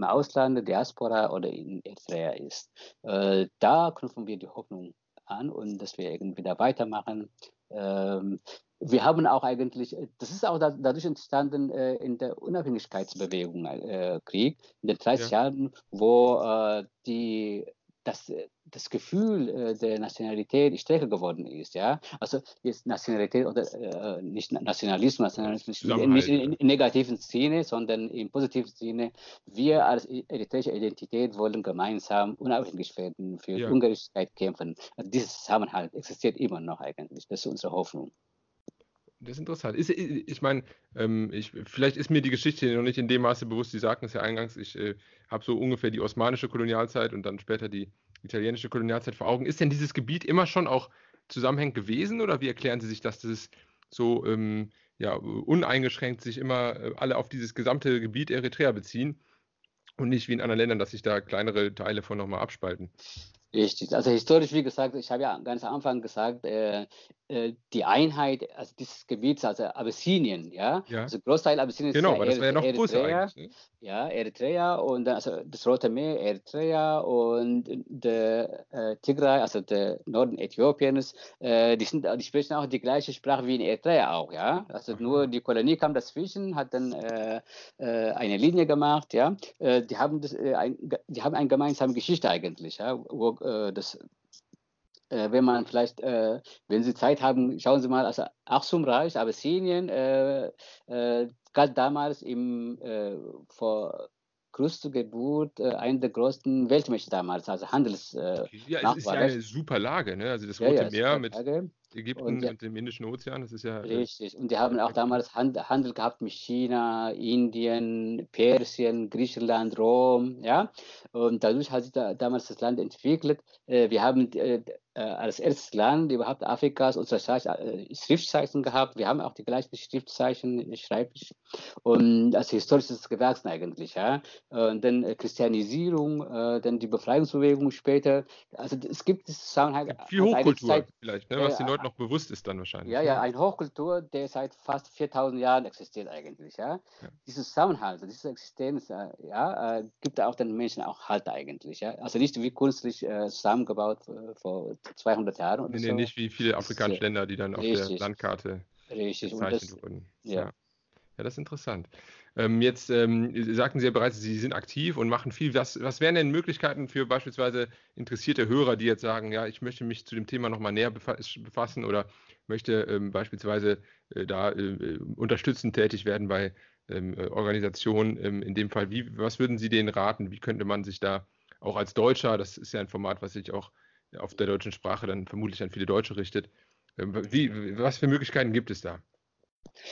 Ausland, Diaspora oder in Eritrea ist, äh, da knüpfen wir die Hoffnung an und dass wir irgendwie da weitermachen. Ähm, wir haben auch eigentlich, das ist auch dadurch entstanden äh, in der Unabhängigkeitsbewegung äh, Krieg in den 30 ja. Jahren, wo äh, die das, äh, das Gefühl äh, der Nationalität stärker geworden ist. Ja? Also jetzt Nationalität oder äh, nicht Nationalismus, Nationalismus nicht in, negativen Sinne, sondern im positiven Sinne. Wir als eritreische Identität wollen gemeinsam unabhängig werden, für ja. Ungerechtigkeit kämpfen. Also dieser Zusammenhalt existiert immer noch eigentlich. Das ist unsere Hoffnung. Das ist interessant. Ist, ich meine, ähm, ich, vielleicht ist mir die Geschichte noch nicht in dem Maße bewusst. Sie sagten es ja eingangs, ich äh, habe so ungefähr die osmanische Kolonialzeit und dann später die italienische Kolonialzeit vor Augen. Ist denn dieses Gebiet immer schon auch zusammenhängend gewesen oder wie erklären Sie sich, dass das so ähm, ja, uneingeschränkt sich immer äh, alle auf dieses gesamte Gebiet Eritrea beziehen und nicht wie in anderen Ländern, dass sich da kleinere Teile von nochmal abspalten? Richtig. Also historisch, wie gesagt, ich habe ja ganz am Anfang gesagt, äh, äh, die Einheit also dieses Gebiets, also Abyssinien, ja, Ja, also Großteil Abyssinien genau, ja aber das wäre ja noch größer eigentlich. Ne? ja, Eritrea und also das Rote Meer, Eritrea und der äh, Tigray, also der Norden Äthiopiens, äh, die, sind, die sprechen auch die gleiche Sprache wie in Eritrea auch, ja. Also Aha. nur die Kolonie kam dazwischen, hat dann äh, äh, eine Linie gemacht, ja. Die haben das, ein, die haben eine gemeinsame Geschichte eigentlich, ja, wo äh, das äh, wenn man vielleicht, äh, wenn Sie Zeit haben, schauen Sie mal, also Achsumreich, Abyssinien, äh, galt damals im, vor Christi Geburt äh, einer der größten Weltmächte damals, also Handels. Äh. Ja, es ist ja eine super Lage, ne? Also das ja, Rote ja, Meer super mit Lage. Ägypten Und und dem Indischen Ozean, das ist ja äh, Richtig. Und die haben auch damals Hand, Handel gehabt mit China, Indien, Persien, Griechenland, Rom, ja. Und dadurch hat sich da, damals das Land entwickelt. Äh, wir haben äh, als erstes Land überhaupt Afrikas unsere äh, Schriftzeichen gehabt. Wir haben auch die gleichen Schriftzeichen, schreiblich. Und also historisch ist es gewachsen eigentlich, ja. Und dann äh, Christianisierung, äh, dann die Befreiungsbewegung später. Also es gibt es Zusammenhang, Gibt viel Hochkultur Zeit, vielleicht, ne? Was den Leuten noch bewusst ist dann wahrscheinlich, ja, ne? ja, eine Hochkultur, der seit fast 4000 Jahren existiert eigentlich, ja. Ja. Dieses Zusammenhalt, diese Existenz, äh, ja, äh, gibt auch den Menschen auch Halt eigentlich, ja. Also nicht wie künstlich äh, zusammengebaut äh, vor 200 Jahren oder Nee, nee, so. nicht wie viele afrikanische ja Länder, die dann auf der Landkarte richtig. Gezeichnet das, wurden. ja. Ja. Ja, das ist interessant. Ähm, jetzt ähm, sagten Sie ja bereits, Sie sind aktiv und machen viel. Was, was wären denn Möglichkeiten für beispielsweise interessierte Hörer, die jetzt sagen, ja, ich möchte mich zu dem Thema nochmal näher befa befassen oder möchte ähm, beispielsweise äh, da äh, unterstützend tätig werden bei ähm, äh, Organisationen ähm, in dem Fall. Wie, was würden Sie denen raten? Wie könnte man sich da auch als Deutscher, das ist ja ein Format, was sich auch auf der deutschen Sprache dann vermutlich an viele Deutsche richtet, ähm, wie, was für Möglichkeiten gibt es da?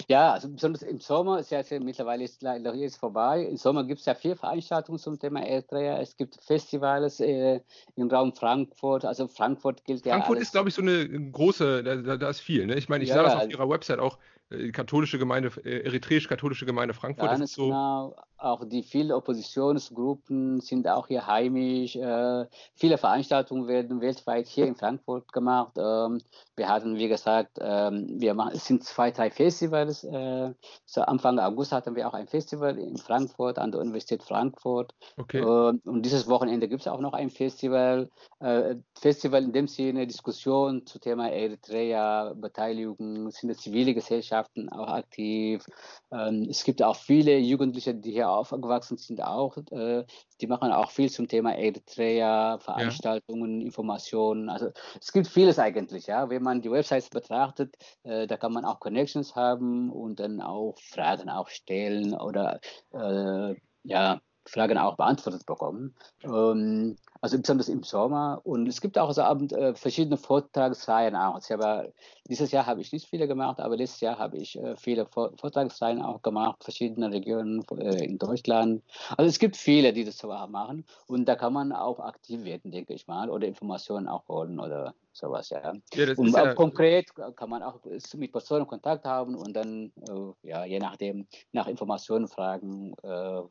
Ja, also besonders im Sommer, ist ja jetzt mittlerweile ist leider jetzt vorbei. Im Sommer gibt es ja vier Veranstaltungen zum Thema Eritrea. Es gibt Festivals äh, im Raum Frankfurt. Also Frankfurt gilt ja Frankfurt ist, glaube ich, so eine große, da, da, da ist viel. Ne? Ich meine, ich Ja, sah das auf ihrer Website auch, äh, katholische Gemeinde, äh, eritreisch-katholische Gemeinde Frankfurt. Das ist Ganz so, genau. Auch die vielen Oppositionsgruppen sind auch hier heimisch. Äh, viele Veranstaltungen werden weltweit hier in Frankfurt gemacht. Ähm, wir hatten, wie gesagt, ähm, wir machen, es sind zwei, drei Festivals. Äh, so Anfang August hatten wir auch ein Festival in Frankfurt an der Universität Frankfurt. okay. Äh, und dieses Wochenende gibt es auch noch ein Festival. Äh, Festival in dem Sinne, Diskussion zu Thema Eritrea, Beteiligung, sind die zivile Gesellschaften auch aktiv. Ähm, es gibt auch viele Jugendliche, die hier aufgewachsen sind, auch. Äh, die machen auch viel zum Thema Eritrea, Ja, Veranstaltungen, Informationen. Also es gibt vieles eigentlich, ja. Wenn man die Websites betrachtet, äh, da kann man auch Connections haben und dann auch Fragen auch stellen oder äh, ja, Fragen auch beantwortet bekommen. Ähm, also besonders im Sommer. Und es gibt auch so Abend äh, verschiedene Vortragsreihen auch. Ich habe, dieses Jahr habe ich nicht viele gemacht, aber letztes Jahr habe ich äh, viele Vor Vortragsreihen auch gemacht, verschiedene Regionen äh, in Deutschland. Also es gibt viele, die das so machen. Und da kann man auch aktiv werden, denke ich mal, oder Informationen auch holen oder sowas, ja. ja, Und ja, konkret kann man auch mit Personen Kontakt haben und dann, äh, ja, je nachdem, nach Informationen fragen, äh,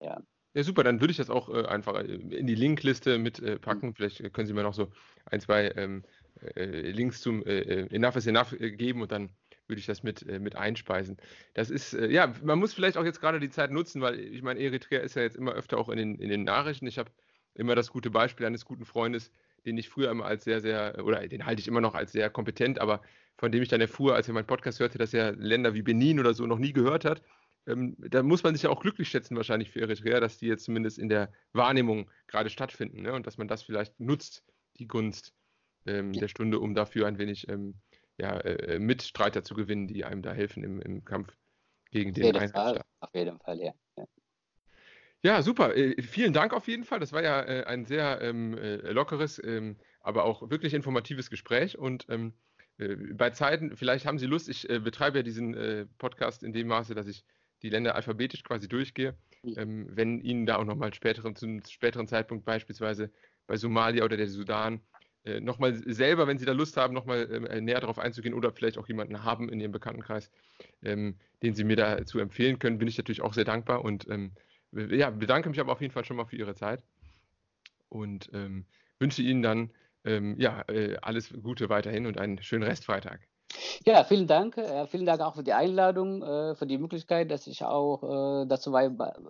ja. Ja, super. Dann würde ich das auch äh, einfach äh, in die Linkliste mit äh, Mhm. packen. Vielleicht äh, können Sie mir noch so ein, zwei ähm, äh, Links zum äh, Enough is Enough geben und dann würde ich das mit, mit einspeisen. Das ist, ja, man muss vielleicht auch jetzt gerade die Zeit nutzen, weil ich meine, Eritrea ist ja jetzt immer öfter auch in den, in den Nachrichten. Ich habe immer das gute Beispiel eines guten Freundes, den ich früher immer als sehr, sehr, oder den halte ich immer noch als sehr kompetent, aber von dem ich dann erfuhr, als er meinen Podcast hörte, dass er Länder wie Benin oder so noch nie gehört hat. Ähm, da muss man sich ja auch glücklich schätzen, wahrscheinlich für Eritrea, dass die jetzt zumindest in der Wahrnehmung gerade stattfinden ne? und dass man das vielleicht nutzt, die Gunst ähm, der Stunde, um dafür ein wenig ähm, ja, äh, Mitstreiter zu gewinnen, die einem da helfen im, im Kampf gegen Auf den Einheitsstaat. auf jeden Fall, ja. ja. Ja, super. Äh, vielen Dank auf jeden Fall. Das war ja äh, ein sehr ähm, äh, lockeres, ähm, aber auch wirklich informatives Gespräch. Und ähm, äh, bei Zeiten, vielleicht haben Sie Lust, ich betreibe ja diesen Podcast in dem Maße, dass ich die Länder alphabetisch quasi durchgehe. Ähm, wenn Ihnen da auch nochmal späteren, zum späteren Zeitpunkt beispielsweise bei Somalia oder der Sudan äh, nochmal selber, wenn Sie da Lust haben, nochmal äh, näher darauf einzugehen oder vielleicht auch jemanden haben in Ihrem Bekanntenkreis, ähm, den Sie mir dazu empfehlen können, bin ich natürlich auch sehr dankbar und ähm, ja, bedanke mich aber auf jeden Fall schon mal für Ihre Zeit und ähm, wünsche Ihnen dann ähm, ja, äh, alles Gute weiterhin und einen schönen Restfreitag. Ja, vielen Dank. Äh, vielen Dank auch für die Einladung, äh, für die Möglichkeit, dass ich auch äh, dazu,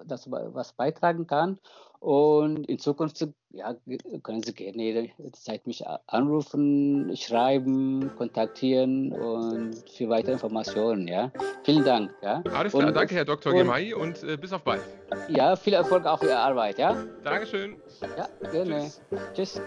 dazu was beitragen kann. Und in Zukunft ja, können Sie gerne jederzeit mich anrufen, schreiben, kontaktieren und für weitere Informationen. Ja. Vielen Dank. Ja. Alles klar, und, danke Herr Dr. Gemay und äh, bis auf bald. Ja, viel Erfolg auch für Ihre Arbeit. Ja. Dankeschön. Ja, gerne. Tschüss. Tschüss.